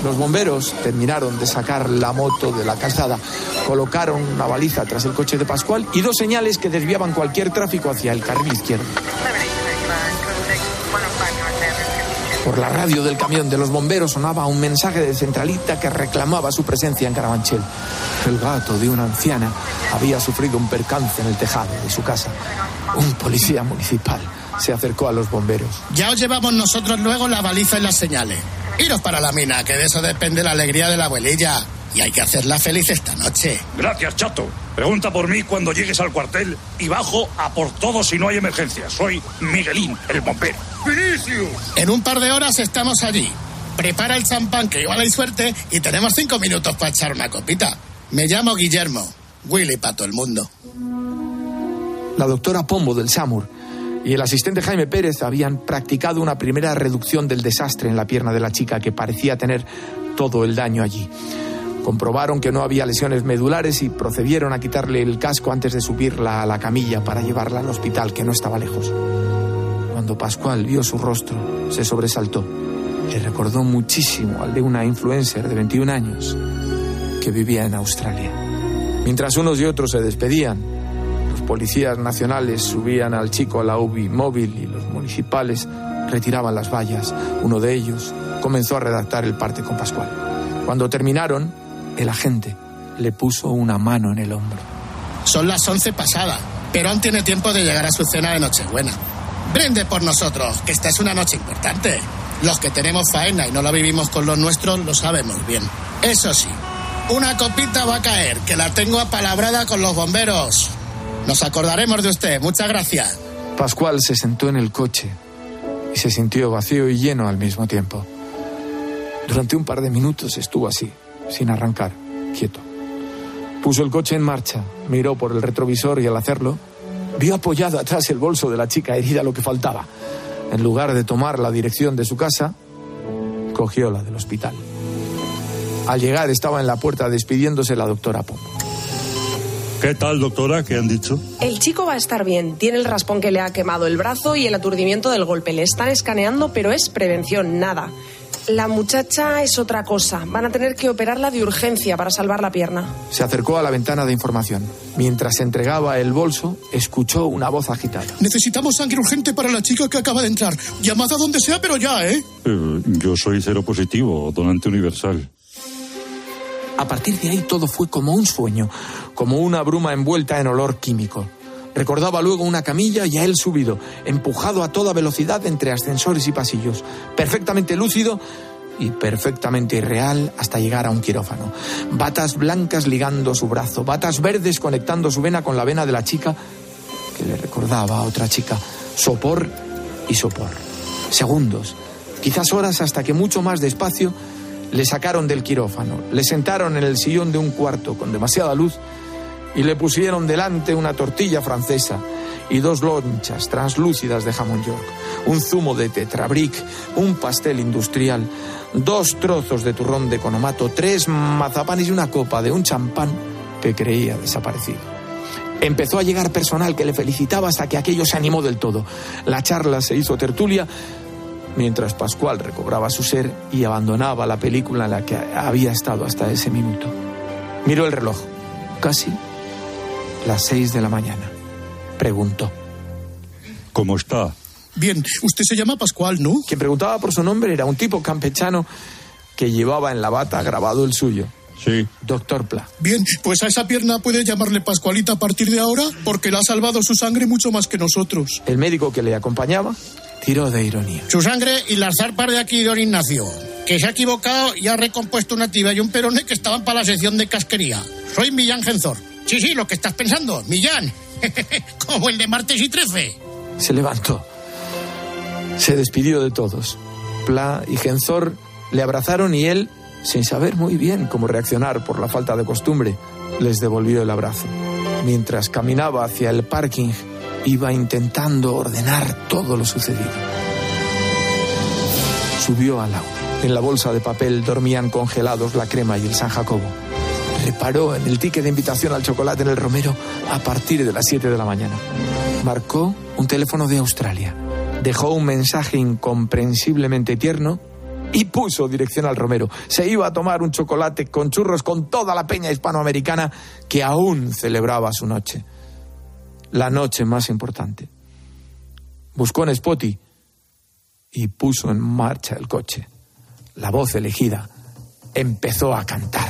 Los bomberos terminaron de sacar la moto de la calzada, colocaron una baliza tras el coche de Pascual y dos señales que desviaban cualquier tráfico hacia el carril izquierdo. Por la radio del camión de los bomberos sonaba un mensaje de centralita que reclamaba su presencia en Carabanchel. El gato de una anciana había sufrido un percance en el tejado de su casa. Un policía municipal se acercó a los bomberos. Ya os llevamos nosotros luego la baliza y las señales. Iros para la mina, que de eso depende la alegría de la abuelilla. Y hay que hacerla feliz esta noche. Gracias, chato. Pregunta por mí cuando llegues al cuartel y bajo a por todo si no hay emergencia. Soy Miguelín, el bombero. ¡Vinicius! En un par de horas estamos allí. Prepara el champán, que igual hay suerte, y tenemos cinco minutos para echar una copita. Me llamo Guillermo. Willy para todo el mundo. La doctora Pombo del SAMUR y el asistente Jaime Pérez habían practicado una primera reducción del desastre en la pierna de la chica que parecía tener todo el daño allí. Comprobaron que no había lesiones medulares y procedieron a quitarle el casco antes de subirla a la camilla para llevarla al hospital, que no estaba lejos. Cuando Pascual vio su rostro, se sobresaltó. Le recordó muchísimo al de una influencer de 21 años que vivía en Australia. Mientras unos y otros se despedían, los policías nacionales subían al chico a la UBI móvil y los municipales retiraban las vallas. Uno de ellos comenzó a redactar el parte con Pascual. Cuando terminaron, el agente le puso una mano en el hombro. Son las once pasadas, pero aún tiene tiempo de llegar a su cena de Nochebuena. Brinde por nosotros, que esta es una noche importante. Los que tenemos faena y no la vivimos con los nuestros lo sabemos bien. Eso sí, una copita va a caer, que la tengo apalabrada con los bomberos. Nos acordaremos de usted. Muchas gracias. Pascual se sentó en el coche y se sintió vacío y lleno al mismo tiempo. Durante un par de minutos estuvo así, sin arrancar, quieto. Puso el coche en marcha, miró por el retrovisor y al hacerlo, vio apoyado atrás el bolso de la chica herida lo que faltaba. En lugar de tomar la dirección de su casa, cogió la del hospital. Al llegar estaba en la puerta despidiéndose la doctora Pombo. ¿Qué tal, doctora? ¿Qué han dicho? El chico va a estar bien. Tiene el raspón que le ha quemado el brazo y el aturdimiento del golpe. Le están escaneando, pero es prevención, nada. La muchacha es otra cosa. Van a tener que operarla de urgencia para salvar la pierna. Se acercó a la ventana de información. Mientras se entregaba el bolso, escuchó una voz agitada. Necesitamos sangre urgente para la chica que acaba de entrar. Llamad a donde sea, pero ya, ¿eh? Eh, Yo soy cero positivo, donante universal. A partir de ahí todo fue como un sueño, como una bruma envuelta en olor químico. Recordaba luego una camilla y a él subido, empujado a toda velocidad entre ascensores y pasillos, perfectamente lúcido y perfectamente irreal hasta llegar a un quirófano. Batas blancas ligando su brazo, batas verdes conectando su vena con la vena de la chica que le recordaba a otra chica. Sopor y sopor. Segundos, quizás horas hasta que mucho más despacio le sacaron del quirófano, le sentaron en el sillón de un cuarto con demasiada luz y le pusieron delante una tortilla francesa y dos lonchas translúcidas de jamón york, un zumo de tetrabric, un pastel industrial, dos trozos de turrón de conomato, tres mazapanes y una copa de un champán que creía desaparecido. Empezó a llegar personal que le felicitaba hasta que aquello se animó del todo. La charla se hizo tertulia mientras Pascual recobraba su ser y abandonaba la película en la que había estado hasta ese minuto. Miró el reloj. Casi las seis de la mañana. Preguntó. ¿Cómo está? Bien, usted se llama Pascual, ¿no? Quien preguntaba por su nombre era un tipo campechano que llevaba en la bata grabado el suyo. Sí. Doctor Pla. Bien, pues a esa pierna puede llamarle Pascualita a partir de ahora porque le ha salvado su sangre mucho más que nosotros. El médico que le acompañaba tiró de ironía. Su sangre y las zarpas de aquí, don Ignacio. Que se ha equivocado y ha recompuesto una tibia y un perone que estaban para la sección de casquería. Soy Millán Genzor. Sí, sí, lo que estás pensando, Millán. Como el de martes y trece. Se levantó. Se despidió de todos. Pla y Genzor le abrazaron y él, sin saber muy bien cómo reaccionar por la falta de costumbre, les devolvió el abrazo. Mientras caminaba hacia el parking, iba intentando ordenar todo lo sucedido. Subió al agua. En la bolsa de papel dormían congelados la crema y el San Jacobo. Reparó en el ticket de invitación al chocolate en el Romero a partir de las 7 de la mañana. Marcó un teléfono de Australia. Dejó un mensaje incomprensiblemente tierno y puso dirección al Romero. Se iba a tomar un chocolate con churros con toda la peña hispanoamericana que aún celebraba su noche. La noche más importante. Buscó en Spotty y puso en marcha el coche. La voz elegida empezó a cantar.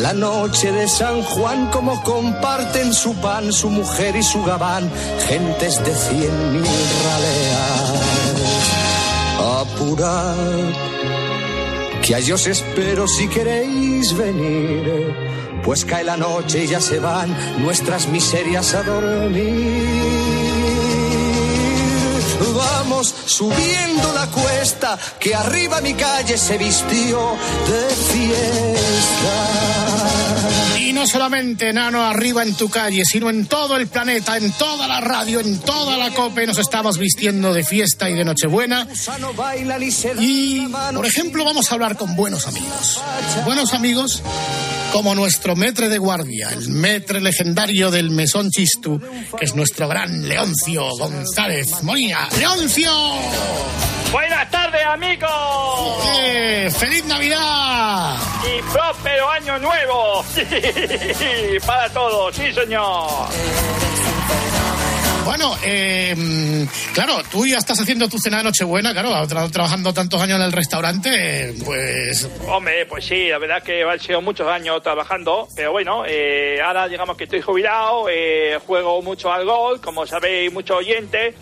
La noche de San Juan como comparten su pan, su mujer y su gabán, gentes de cien mil raleas. Apurad, que a ellos espero si queréis venir, pues cae la noche y ya se van nuestras miserias a dormir. Vamos subiendo la cuesta, que arriba mi calle se vistió de fiesta. Y no solamente, Nano, arriba en tu calle, sino en todo el planeta, en toda la radio, en toda la COPE, nos estamos vistiendo de fiesta y de Nochebuena. Y, por ejemplo, vamos a hablar con buenos amigos. Buenos amigos como nuestro metre de guardia, el metre legendario del Mesón Chistu, que es nuestro gran Leoncio González Molina. ¡Leoncio! Buenas tardes, amigos. ¡Eh! ¡Feliz Navidad! Y próspero año nuevo. Para todos, sí, señor. Bueno, eh, claro, tú ya estás haciendo tu cena de Nochebuena, claro, tra- trabajando tantos años en el restaurante, pues Hombre, pues sí, la verdad que han sido muchos años trabajando, pero bueno, eh, ahora digamos que estoy jubilado, eh, juego mucho al golf, como sabéis, muchos oyentes,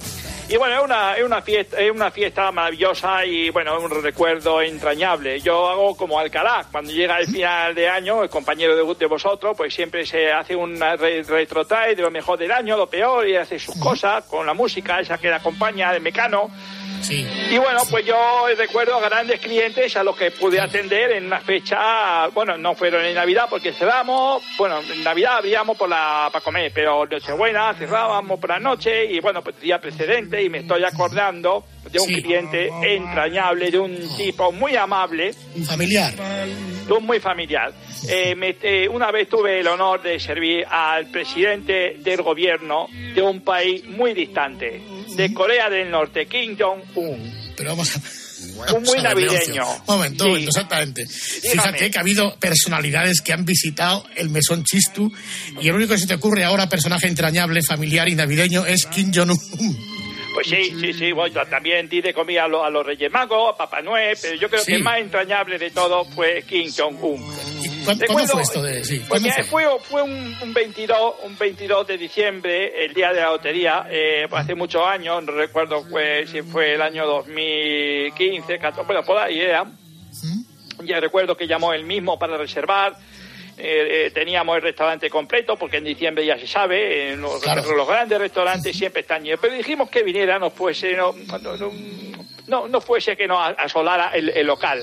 Y bueno, es una, es una fiesta, es una fiesta maravillosa y bueno, es un recuerdo entrañable. Yo hago como Alcalá, cuando llega el final de año, el compañero de, de vosotros, pues siempre se hace una re- retrotrae de lo mejor del año, lo peor, y hace sus cosas con la música esa que le acompaña de Mecano. Y bueno, pues yo recuerdo a grandes clientes a los que pude atender en una fecha, bueno, no fueron en Navidad porque cerramos, bueno, en Navidad abríamos por la, para comer, pero Nochebuena cerrábamos por la noche y bueno, pues día precedente y me estoy acordando de un cliente entrañable, de un tipo muy amable, Un familiar. muy familiar. Eh, me- eh, una vez tuve el honor de servir al presidente del gobierno de un país muy distante, de Corea del Norte, Kim Jong-un. Pero vamos a... Un muy navideño. Momento, Sí. momento, exactamente. Fíjate que ha habido personalidades que han visitado el mesón Chistu y el único que se te ocurre ahora, personaje entrañable, familiar y navideño, es Kim Jong-un. Pues sí, sí, sí, bueno, yo también di de comida a, los- a los Reyes Magos, a Papá Noel, pero yo creo Sí. que el más entrañable de todo fue Kim Jong-un. ¿Cuándo, fue esto de...? Sí, Pues ¿cuándo mira, fue? un, un 22, un 22 de diciembre, el día de la lotería, eh, hace muchos años, no recuerdo pues, si fue el año 2015, 14, bueno, por ahí era. Ya recuerdo que llamó él mismo para reservar. Eh, eh, teníamos el restaurante completo porque en diciembre ya se sabe, en los, Claro. los grandes restaurantes siempre están llenos. Pero dijimos que viniera, no fuese, no, no, no, no- no fuese que nos asolara el, el local.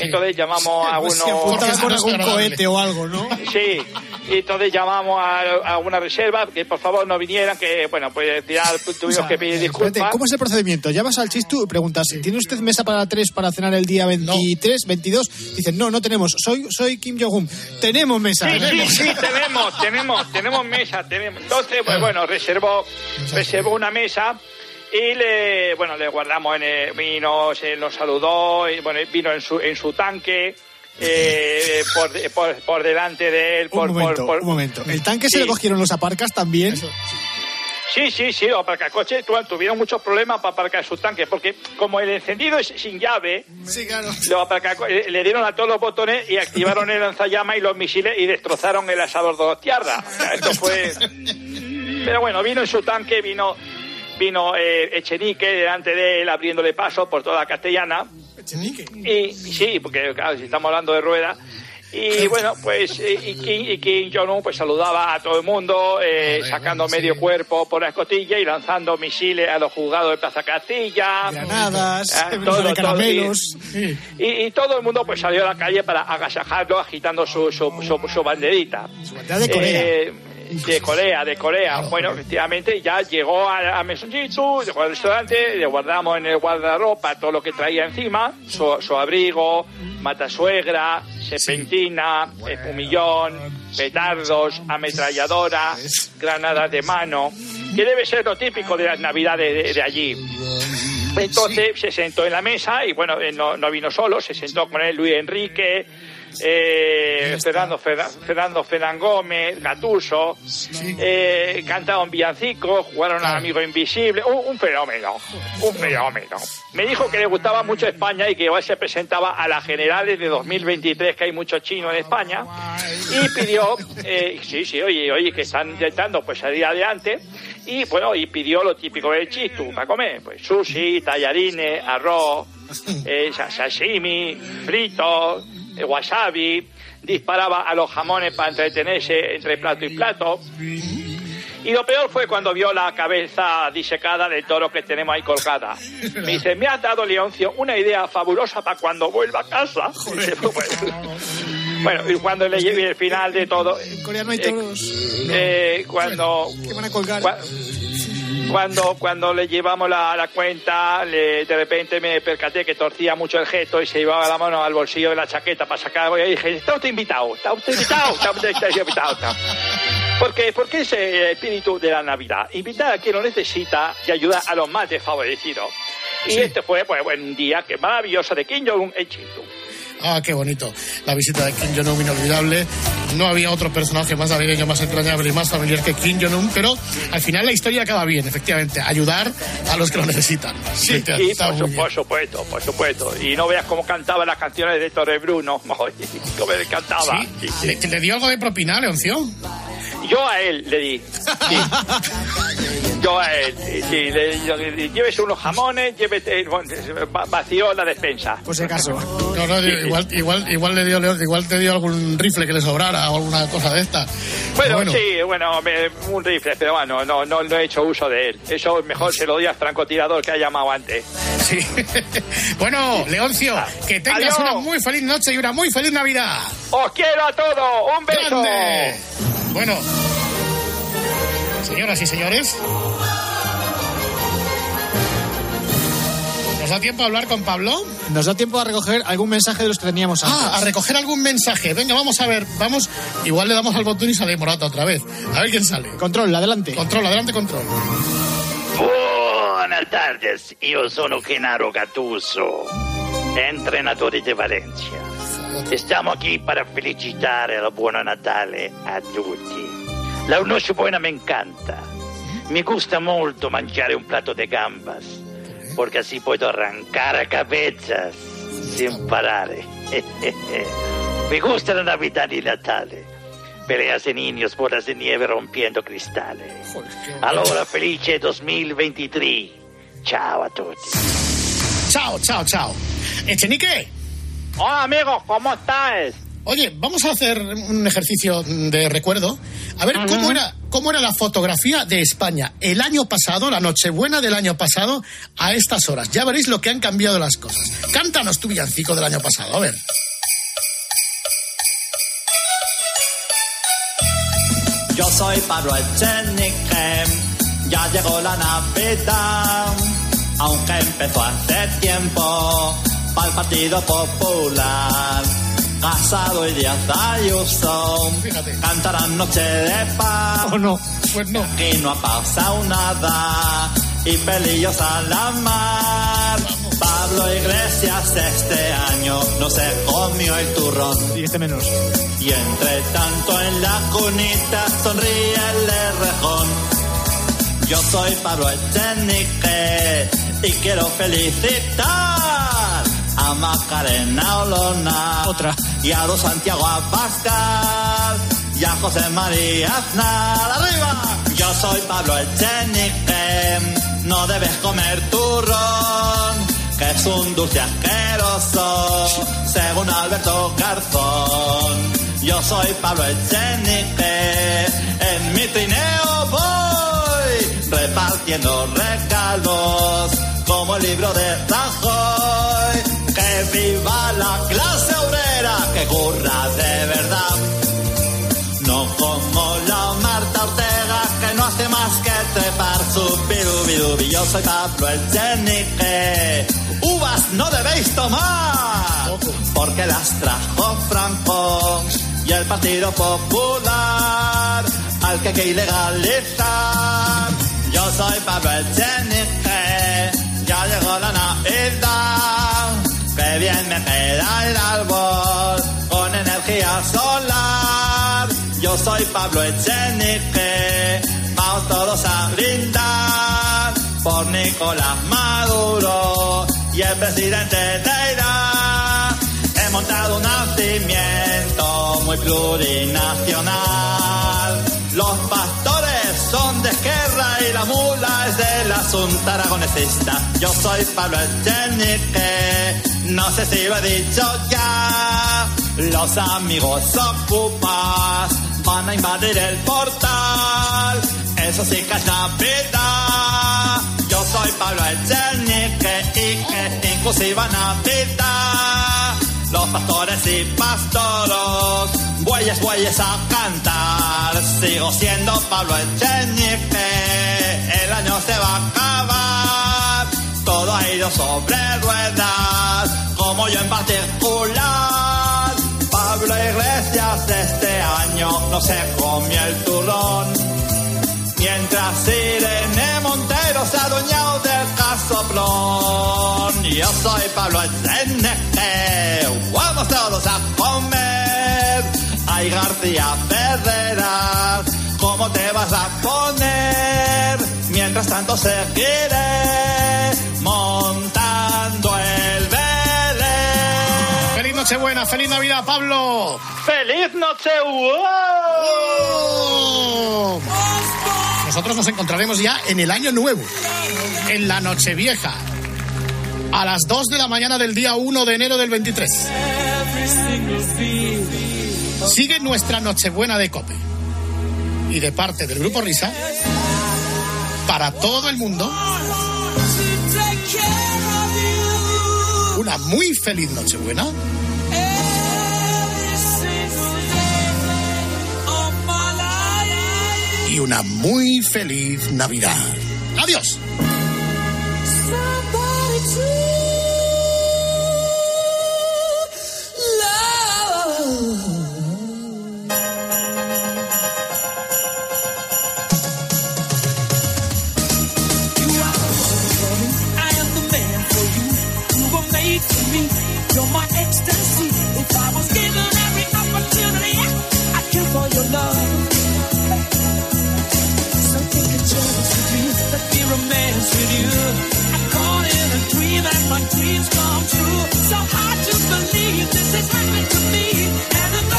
Entonces llamamos a Pues uno. si con algún cohete o algo, ¿no? Sí, y entonces llamamos a, a una reserva que por favor no vinieran, que bueno, pues al final tuvimos que pedir Espérate, disculpas. ¿Cómo es el procedimiento? Llamas al chistu y preguntas, ¿tiene usted mesa para tres para cenar el día 23, 22? Dicen, no, no tenemos. Soy, soy Kim Jong-un. Tenemos mesa. Sí, sí, tenemos. sí, tenemos, tenemos, tenemos mesa, tenemos. Entonces, pues bueno, reservó, reservó una mesa y le, bueno, le guardamos en el vino, se nos saludó, y bueno, vino en su, en su tanque, eh, por, de- por, por delante de él, por, Un momento, por, por- un momento. ¿El tanque se le cogieron los aparcas también? Sí, sí, sí, los aparcacoches tu- tuvieron muchos problemas para aparcar sus tanques, porque como el encendido es sin llave, Sí, claro. los aparcaco- le le dieron a todos los botones y activaron el lanzallamas y los misiles y destrozaron el asador de los tierras. O sea, esto fue... Pero bueno, vino en su tanque, vino vino eh, Echenique delante de él abriéndole paso por toda la castellana. Y sí, porque claro, si estamos hablando de rueda. Y bueno, pues eh, y Kim, y Kim Jong-un pues saludaba a todo el mundo, eh, sacando medio cuerpo por la escotilla y lanzando misiles a los juzgados de Plaza Castilla. Granadas, Ah, de todo, todo, caramelos. y, y- y todo el mundo pues salió a la calle para agasajarlo agitando su, su, su, su banderita. de Corea. Eh, de Corea, de Corea. Bueno, efectivamente ya llegó a, a Mesonjitsu, llegó al restaurante, le guardamos en el guardarropa todo lo que traía encima, su, su abrigo, matasuegra, serpentina, espumillón, petardos, ametralladora, granadas de mano, que debe ser lo típico de las navidades de, de allí. Entonces se sentó en la mesa y bueno, él no, no vino solo, se sentó con él Luis Enrique, eh, Fernando, Ferna- Fernando Fernan Gómez, Gatuso, eh, cantaron villancicos, jugaron al amigo invisible, un, un fenómeno, un fenómeno. Me dijo que le gustaba mucho España y que igual se presentaba a las generales de 2023, que hay muchos chinos en España, y pidió, eh, sí, sí, oye, oye, que están intentando pues salir adelante, y bueno, y pidió lo típico del chistu para comer, pues sushi, tallarines, arroz, eh, sa- sashimi, fritos, wasabi, disparaba a los jamones para entretenerse entre plato y plato. Y lo peor fue cuando vio la cabeza disecada del toro que tenemos ahí colgada. Me dice, me has dado, Leoncio, una idea fabulosa para cuando vuelva a casa. Bueno, y cuando le llevé el final de todo... En Corea no hay eh, toros. eh, cuando... ¿Qué van a colgar? cua- cuando, cuando le llevamos la, la cuenta, le- de repente me percaté que torcía mucho el gesto y se llevaba la mano al bolsillo de la chaqueta para sacar. Y dije, está usted invitado, está usted invitado, está usted invitado. está". Porque, porque es el espíritu de la Navidad. Invitar a quien lo necesita y ayudar a los más desfavorecidos. Y este fue pues, un día que maravilloso de Kim Jong-un en. Ah, qué bonito. La visita de Kim Jong-un inolvidable. No había otro personaje más navideño, más entrañable y más familiar que Kim Jong-un, pero al final la historia acaba bien, efectivamente. Ayudar a los que lo necesitan. Sí, por, su- supuesto, por supuesto. Y no veas cómo cantaba las canciones de Torre Bruno. Ay, Cómo le cantaba. Sí, sí. ¿Le, le dio algo de propina, Leoncio? Yo a él le di. Sí, le- le- llévese unos jamones, llévese bueno, va- vacío la despensa. Por si acaso. No, no, igual, igual, igual, le dio, igual te dio algún rifle que le sobrara o alguna cosa de esta. Bueno, sí, bueno, me- un rifle, pero bueno, no, no, no he hecho uso de él. Eso mejor se lo doy al francotirador que ha llamado antes. Sí. bueno, Leoncio, que tengas Adiós. una muy feliz noche y una muy feliz Navidad. ¡Os quiero a todos! ¡Un beso! ¡Grande! Bueno, señoras y señores, ¿nos da tiempo a hablar con Pablo? Nos da tiempo a recoger algún mensaje de los que teníamos antes. Ah, a recoger algún mensaje. Venga, vamos a ver, vamos. Igual le damos al botón y sale Morata otra vez. A ver quién sale. Control, adelante. Control, adelante, control. Buenas tardes, io sono Gennaro Gattuso, entrenatore di Valencia. Stiamo qui per felicitare il buon Natale a tutti. La noche buena me encanta. Mi gusta molto mangiare un plato de gambas, porque así puedo arrancar cabezas sin parare. Me gusta la Navidad y Natale. Peleas de niños, bolas de nieve rompiendo cristales. Allora, felice 2023. Ciao a tutti. Chao, chao, chao. Echenique. Hola, amigos, ¿cómo estáis? Oye, vamos a hacer un ejercicio de recuerdo. A ver cómo era, cómo era la fotografía de España el año pasado, la Nochebuena del año pasado, a estas horas. Ya veréis lo que han cambiado las cosas. Cántanos tu villancico del año pasado, a ver. Yo soy Pablo Echenique, ya llegó la Navidad, aunque empezó hace tiempo, para el Partido Popular. Casado y Díaz Ayuso, cantarán Noche de Paz. Oh, no, pues no. Aquí no ha pasado nada, y pelillos a la mar. Pablo Iglesias este año no se comió el turrón. Y este menos. Y entre tanto en la cunita sonríe el rejón. Yo soy Pablo Echenique y quiero felicitar a Macarena Olona. Otra. Y a los Santiago Abascal y a José María Aznar. ¡Arriba! Yo soy Pablo Echenique, no debes comer turrón que es un dulce asqueroso, según Alberto Garzón. Yo soy Pablo Echenique, en mi trineo voy, repartiendo regalos, como el libro de Rajoy. Que viva la clase que curra de verdad. No como la Marta Ortega que no hace más que trepar su pirubirubi. Yo soy Pablo Echenique. Uvas no debéis tomar porque las trajo Franco y el Partido Popular al que que ilegalizar. Yo soy Pablo Echenique. Ya llegó la Navidad. Que bien me queda el árbol soy Pablo Echenique, vamos todos a brindar por Nicolás Maduro y el presidente de Irán. He montado un nacimiento muy plurinacional. Los pastores son de guerra y la mula es del asunto aragonesista. Yo soy Pablo Echenique, no sé si lo he dicho ya. Los amigos ocupas van a invadir el portal. Eso sí que es Navidad. Yo soy Pablo Echenique y que inclusiva Navidad. Los pastores y pastoros, bueyes, bueyes a cantar. Sigo siendo Pablo Echenique, el año se va a acabar. Todo ha ido sobre ruedas, como yo en particular. Pablo Iglesias este año no se comió el turrón. Mientras Irene Montero se ha adueñado del casoplón. Yo soy Pablo Echenique, vamos todos a comer. Ay García Ferreras, ¿cómo te vas a poner? Mientras tanto seguiré montando Nochebuena, feliz Navidad, Pablo. ¡Feliz noche! ¡Oh! nosotros nos encontraremos ya en el año nuevo, en la Nochevieja, a las 2 de la mañana del día 1 de enero del 23. Sigue nuestra Nochebuena de Cope. Y de parte del Grupo Risa, para todo el mundo, una muy feliz Nochebuena. Y una muy feliz Navidad. Adiós. Romance with you. I'm caught in a dream and my dreams come true. So hard to believe this is happening to me.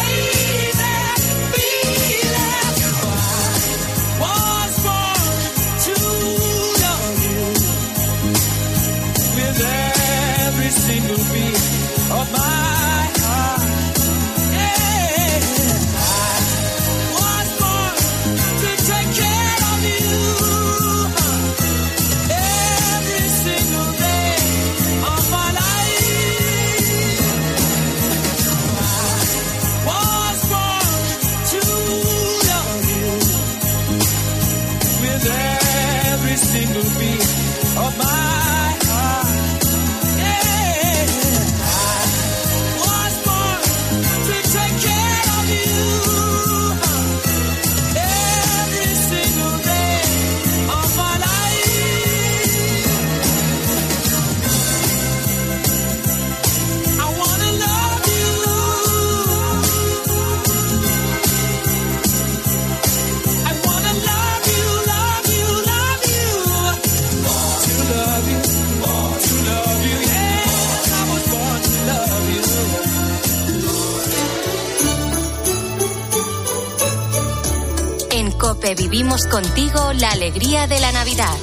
Contigo la alegría de la Navidad.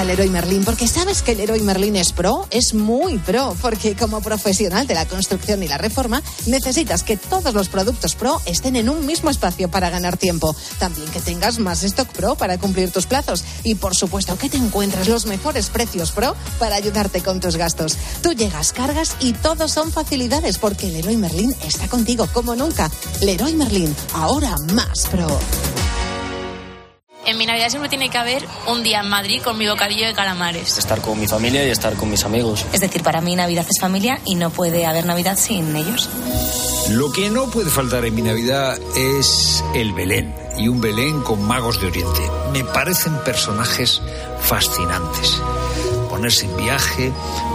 El Leroy Merlin, porque sabes que el Leroy Merlin es pro, es muy pro, porque como profesional de la construcción y la reforma, necesitas que todos los productos pro estén en un mismo espacio para ganar tiempo. También que tengas más stock pro para cumplir tus plazos. Y por supuesto que te encuentres los mejores precios pro para ayudarte con tus gastos. Tú llegas, cargas y todos son facilidades, porque Leroy Merlin está contigo como nunca. Leroy Merlin, ahora más pro. En mi Navidad siempre tiene que haber un día en Madrid con mi bocadillo de calamares. Estar con mi familia y estar con mis amigos. Es decir, para mí Navidad es familia y no puede haber Navidad sin ellos. Lo que no puede faltar en mi Navidad es el Belén y un Belén con magos de Oriente. Me parecen personajes fascinantes. Ponerse en viaje,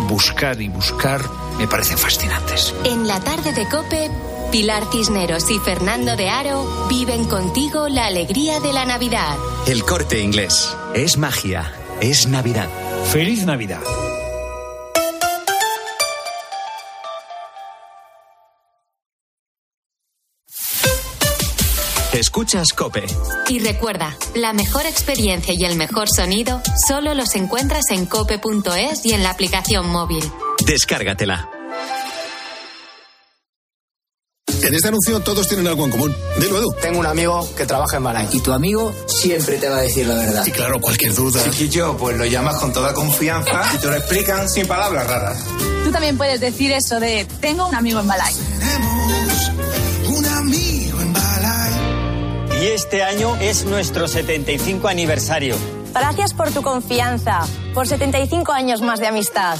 buscar y buscar, me parecen fascinantes. En la tarde de Cope, Pilar Cisneros y Fernando de Aro viven contigo la alegría de la Navidad. El corte inglés. Es magia. Es Navidad. Feliz Navidad. Escuchas Cope. Y recuerda, la mejor experiencia y el mejor sonido solo los encuentras en cope.es y en la aplicación móvil. Descárgatela. En este anuncio todos tienen algo en común. Dilo, Edu. Tengo un amigo que trabaja en Balay. Y tu amigo siempre te va a decir la verdad. Y claro, cualquier duda. Chiquillo, pues lo llamas con toda confianza y te lo explican sin palabras raras. Tú también puedes decir eso de tengo un amigo en Balay. Un amigo en Balay. Y este año es nuestro 75 aniversario. Gracias por tu confianza, por 75 años más de amistad.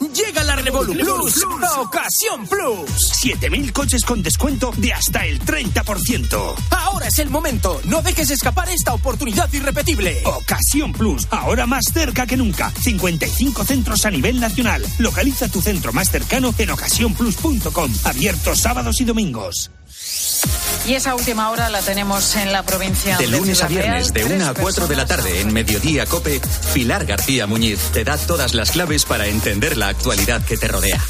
Llega la Revolu Plus, Ocasión Plus. 7.000 coches con descuento de hasta el 30%. Ahora es el momento. No dejes escapar esta oportunidad irrepetible. Ocasión Plus, ahora más cerca que nunca. 55 centros a nivel nacional. Localiza tu centro más cercano en ocasiónplus.com. Abierto sábados y domingos. Y esa última hora la tenemos en la provincia De lunes a Real. viernes, de Tres 1 a 4 de la tarde, en Mediodía Cope, Pilar García Muñiz te da todas las claves para entender la actualidad que te rodea.